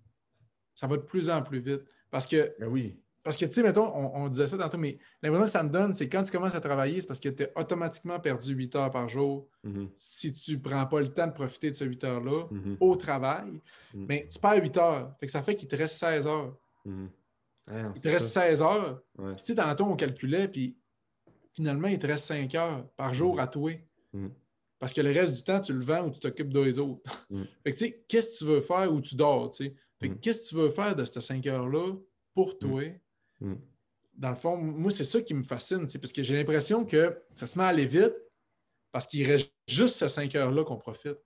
Speaker 2: ça va de plus en plus vite. Parce que,
Speaker 1: ben oui.
Speaker 2: Parce que tu sais, mettons, on, on disait ça tantôt, mais l'impression que ça me donne, c'est quand tu commences à travailler, c'est parce que tu as automatiquement perdu 8 heures par jour
Speaker 1: Mhm,
Speaker 2: si tu ne prends pas le temps de profiter de ces 8 heures-là
Speaker 1: mhm,
Speaker 2: au travail.
Speaker 1: Mhm.
Speaker 2: Mais tu perds 8 heures. Fait que ça fait qu'il te reste 16 heures.
Speaker 1: Ah,
Speaker 2: Il te reste
Speaker 1: ça.
Speaker 2: 16 heures.
Speaker 1: Ouais.
Speaker 2: Puis tu sais, tantôt, on calculait, puis finalement, il te reste 5 heures par jour à toi. Parce que le reste du temps, tu le vends ou tu t'occupes d'eux autres. Fait que tu sais, qu'est-ce que tu veux faire ou tu dors, tu sais? Fait que qu'est-ce que tu veux faire de ces 5 heures-là pour toi?
Speaker 1: Mhm.
Speaker 2: Dans le fond, moi, c'est ça qui me fascine, parce que j'ai l'impression que ça se met à aller vite parce qu'il reste juste ces 5 heures-là qu'on profite.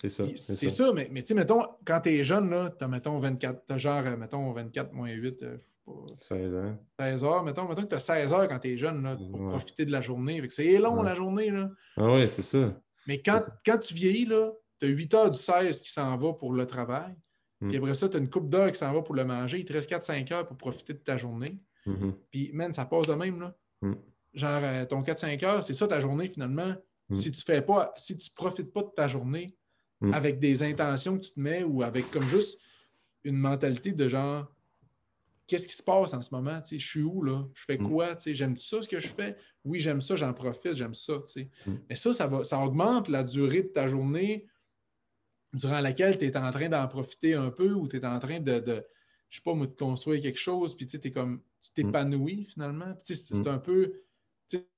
Speaker 1: C'est ça.
Speaker 2: C'est ça. mais, mais tu sais, mettons, quand tu es jeune, tu as, mettons, 24, t'as genre, euh, mettons, 24 moins 8, euh, je sais pas,
Speaker 1: 16 ans.
Speaker 2: 16 heures. Mettons, mettons que tu as 16 heures quand tu es jeune là, pour
Speaker 1: Ouais.
Speaker 2: profiter de la journée. C'est long,
Speaker 1: Ouais.
Speaker 2: la journée. Là.
Speaker 1: Ah ouais, c'est ça.
Speaker 2: Mais quand, quand tu vieillis, tu as 8 heures du 16 qui s'en va pour le travail.
Speaker 1: Mm.
Speaker 2: Puis après ça, tu as une coupe d'heures qui s'en va pour le manger. Il te reste 4-5 heures pour profiter de ta journée.
Speaker 1: Mhm.
Speaker 2: Puis, man, ça passe de même. Là.
Speaker 1: Mm.
Speaker 2: genre, euh, ton 4-5 heures, c'est ça ta journée finalement. Mm. Si tu fais pas, si tu profites pas de ta journée mm. avec des intentions que tu te mets ou avec comme juste une mentalité de genre, qu'est-ce qui se passe en ce moment? je suis où là? Je fais quoi? J'aime ça ce que je fais? Oui, j'aime ça, j'en profite, j'aime ça. Mais ça, ça, va, ça augmente la durée de ta journée durant laquelle tu es en train d'en profiter un peu ou tu es en train de, de je sais pas, de construire quelque chose, puis tu comme tu t'épanouis finalement. C'est un peu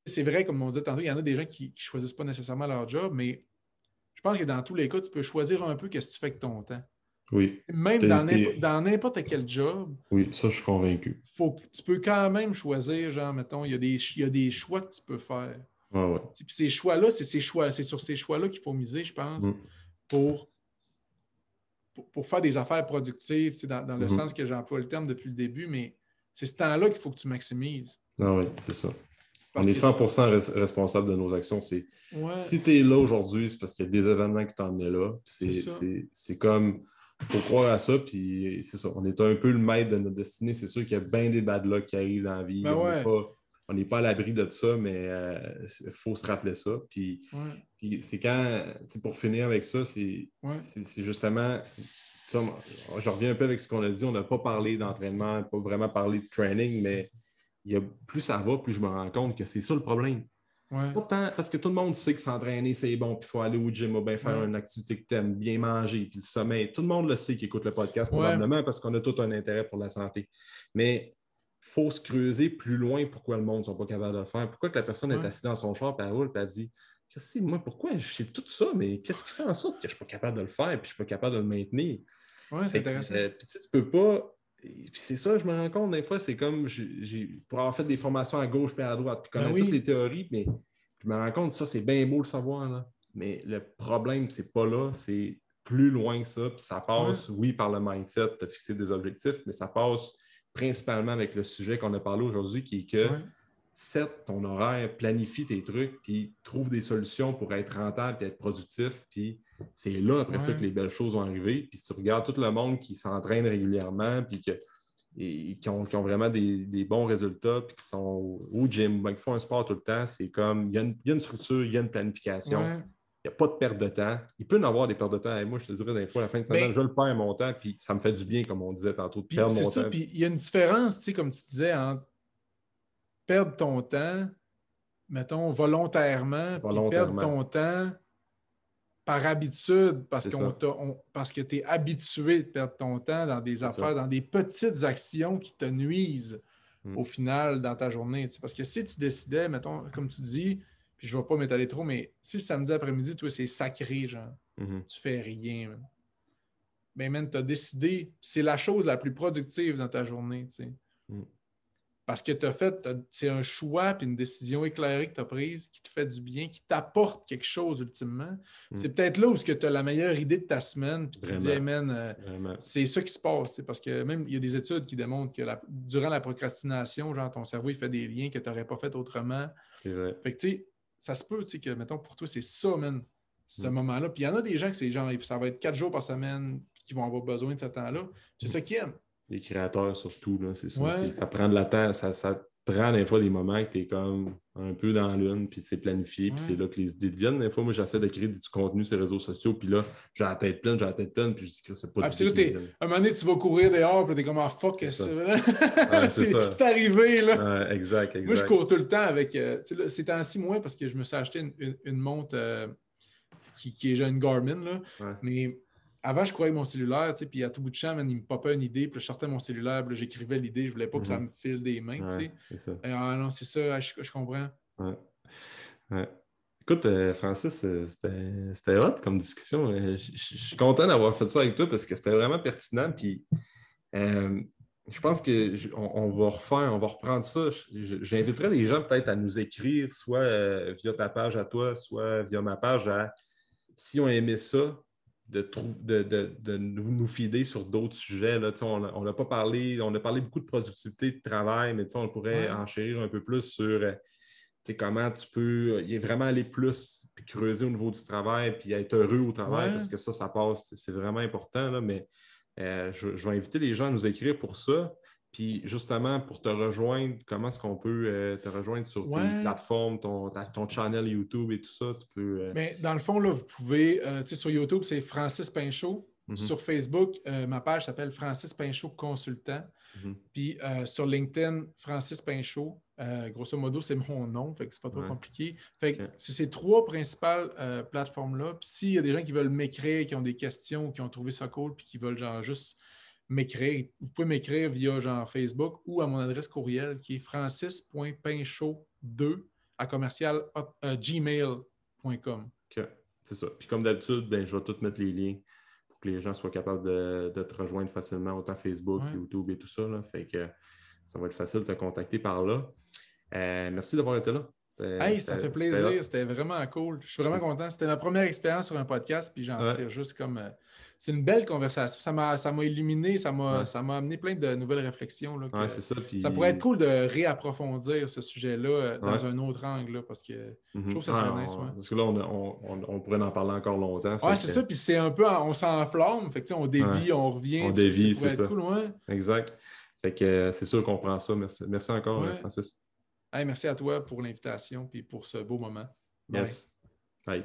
Speaker 2: c'est vrai, comme on dit tantôt, il y en a des gens qui ne choisissent pas nécessairement leur job, mais je pense que dans tous les cas, tu peux choisir un peu qu'est-ce que tu fais avec ton temps.
Speaker 1: Oui.
Speaker 2: Même dans n'importe quel job.
Speaker 1: Oui, ça, je suis convaincu.
Speaker 2: Faut, tu peux quand même choisir, genre, mettons, il y a des, il y a des choix que tu peux faire.
Speaker 1: Ouais, ouais.
Speaker 2: Puis ces choix-là, c'est ces choix, c'est sur ces choix-là qu'il faut miser, je pense, mm. pour, pour, faire des affaires productives, dans, dans le mm-hmm. sens que j'emploie le terme depuis le début, mais c'est ce temps-là qu'il faut que tu maximises.
Speaker 1: Ah oui, c'est ça on est 100% responsable de nos actions. C'est Si tu es là aujourd'hui, c'est parce qu'il y a des événements qui t'ont là. C'est comme, il faut croire à ça. Puis c'est ça, on est un peu le maître de notre destinée. C'est sûr qu'il y a bien des bad luck qui arrivent dans la vie.
Speaker 2: Ben
Speaker 1: on n'est pas, à l'abri de ça, mais il euh, faut se rappeler ça. Puis, c'est quand, pour finir avec ça, c'est justement je reviens un peu avec ce qu'on a dit. On n'a pas parlé d'entraînement, pas vraiment parlé de training, mais plus ça va, plus je me rends compte que c'est ça le problème. C'est pas tant parce que tout le monde sait que s'entraîner, c'est bon, puis il faut aller au gym ou bien faire une activité que tu aimes, bien manger, puis le sommeil. Tout le monde le sait qui écoute le podcast, probablement, parce qu'on a tout un intérêt pour la santé. Mais il faut se creuser plus loin pourquoi le monde ne sont pas capables de le faire. Pourquoi que la personne est assise dans son char, puis elle roule, puis elle dit moi, pourquoi? Je sais tout ça, mais qu'est-ce qui fait en sorte que je ne suis pas capable de le faire, puis je ne suis pas capable de le maintenir?
Speaker 2: Oui, c'est intéressant.
Speaker 1: Euh, puis, tu peux pas et puis c'est ça, je me rends compte, des fois, c'est comme, j'ai, pour avoir fait des formations à gauche et à droite, puis connaître ben toutes les théories, mais je me rends compte, ça, c'est bien beau le savoir, là. mais le problème, c'est pas là, c'est plus loin que ça, puis ça passe, oui, par le mindset, de fixer des objectifs, mais ça passe principalement avec le sujet qu'on a parlé aujourd'hui, qui est que set ton horaire, planifie tes trucs, puis trouve des solutions pour être rentable et être productif, puis c'est là, après ça, que les belles choses vont arriver. Puis tu regardes tout le monde qui s'entraîne régulièrement, puis qui, ont, vraiment des, bons résultats, puis qui sont au gym, ben, qui font un sport tout le temps, c'est comme, il y, a une, structure, il y a une planification. Il n'y a pas de perte de temps. Il peut y avoir des pertes de temps. Et moi, je te dirais, des fois, à la fin de semaine, je le perds mon temps, puis ça me fait du bien, comme on disait tantôt, de perdre mon ça,
Speaker 2: Puis il y a une différence, tu sais, comme tu disais, entre perdre ton temps, mettons, volontairement, volontairement. perdre ton temps par habitude, parce, parce que tu es habitué de perdre ton temps dans des affaires, dans des petites actions qui te nuisent hmm. au final dans ta journée. Parce que si tu décidais, mettons, comme tu dis, puis je ne vais pas m'étaler trop, mais si le samedi après-midi, toi, c'est sacré, genre, mm-hmm. tu fais rien, Mais ben, tu as décidé, c'est la chose la plus productive dans ta journée, parce que tu as fait, c'est un choix puis une décision éclairée que tu as prise qui te fait du bien, qui t'apporte quelque chose ultimement. Mm. C'est peut-être là où tu as la meilleure idée de ta semaine, puis tu te dis, euh, c'est ça qui se passe. Parce que même, il y a des études qui démontrent que durant la procrastination, genre, ton cerveau, il fait des liens que tu n'aurais pas fait autrement. Fait que, tu sais, ça se peut, tu sais, que, mettons, pour toi, c'est ça, man, ce mm. moment-là. Puis il y en a des gens que c'est genre, ça va être quatre jours par semaine qui vont avoir besoin de ce temps-là. C'est mm. ça qu'ils aiment
Speaker 1: les créateurs surtout. C'est ça, ça prend de la temps, ça, ça prend des fois des moments que tu es comme un peu dans l'une, puis c'est planifié, puis c'est là que les idées viennent. Des fois, moi, j'essaie de créer du contenu sur les réseaux sociaux, puis là, j'ai la tête pleine, j'ai la tête pleine, puis je dis que c'est pas
Speaker 2: ah, À un moment donné, tu vas courir dehors, puis t'es comme, ah, fuck, c'est arrivé,
Speaker 1: là. exact, exact.
Speaker 2: Moi, je cours tout le temps avec, euh, c'est en six mois parce que je me suis acheté une, montre euh, qui, qui, est une Garmin, là, mais avant, je croyais mon cellulaire, tu sais, puis à tout bout de champ, il me popait une idée, puis je sortais mon cellulaire, puis j'écrivais l'idée, je voulais pas que ça mhm. me file des mains, tu sais. Ah non, c'est ça, je, comprends.
Speaker 1: Ouais. Écoute, euh, Francis, euh, c'était hot comme discussion. Euh, je, suis content d'avoir fait ça avec toi parce que c'était vraiment pertinent. Puis je pense qu'on va refaire, on va reprendre ça. J'inviterai les gens peut-être à nous écrire, soit via ta page à toi, soit via ma page à si on aimait ça, de, nous, fider sur d'autres sujets. Là. On n'a pas parlé, on a parlé beaucoup de productivité de travail, mais on pourrait enchérir un peu plus sur euh, comment tu peux y vraiment aller plus, puis creuser au niveau du travail, puis être heureux au travail, parce que ça, ça passe, c'est vraiment important. Là, mais euh, je, vais inviter les gens à nous écrire pour ça. Puis justement, pour te rejoindre, comment est-ce qu'on peut euh, te rejoindre sur tes plateformes, ton, ton channel YouTube et tout ça? Tu peux,
Speaker 2: euh, Mais dans le fond, là, vous pouvez, euh, tu sais, sur YouTube, c'est Francis Pinchot. Mhm. Sur Facebook, ma page s'appelle Francis Pinchot Consultant. Mhm. Puis sur LinkedIn, Francis Pinchot. grosso modo, c'est mon nom, fait que c'est pas trop compliqué. Fait que c'est ces trois principales plateformes-là. Puis s'il y a des gens qui veulent m'écrire, qui ont des questions, qui ont trouvé ça cool, puis qui veulent genre juste m'écrire. Vous pouvez m'écrire via genre Facebook ou à mon adresse courriel qui est francis.pinchot2 à commercial euh, gmail.com.
Speaker 1: OK, c'est ça. Puis comme d'habitude, ben, je vais tout mettre les liens pour que les gens soient capables de, te rejoindre facilement, autant Facebook, YouTube et tout ça. Fait que ça va être facile de te contacter par là. Euh, merci d'avoir été là.
Speaker 2: Hey, ça fait plaisir. C'était vraiment cool. Je suis vraiment content. C'était ma première expérience sur un podcast, puis j'en tire juste comme. Euh, c'est une belle conversation. Ça m'a, ça m'a illuminé, ça m'a, ça m'a amené plein de nouvelles réflexions. Là,
Speaker 1: c'est ça,
Speaker 2: ça pourrait être cool de réapprofondir ce sujet-là euh, dans un autre angle, parce que je mhm. trouve que ça serait nice.
Speaker 1: Parce que là, on, pourrait en parler encore longtemps.
Speaker 2: Ouais, c'est ça, puis c'est un peu, on s'enflamme, fait que, on dévie, on revient.
Speaker 1: On dévie, c'est ça. Cool, exact. Fait que euh, c'est sûr qu'on prend ça. Merci, merci encore, Francis.
Speaker 2: merci à toi pour l'invitation et pour ce beau moment.
Speaker 1: Yes. Bye.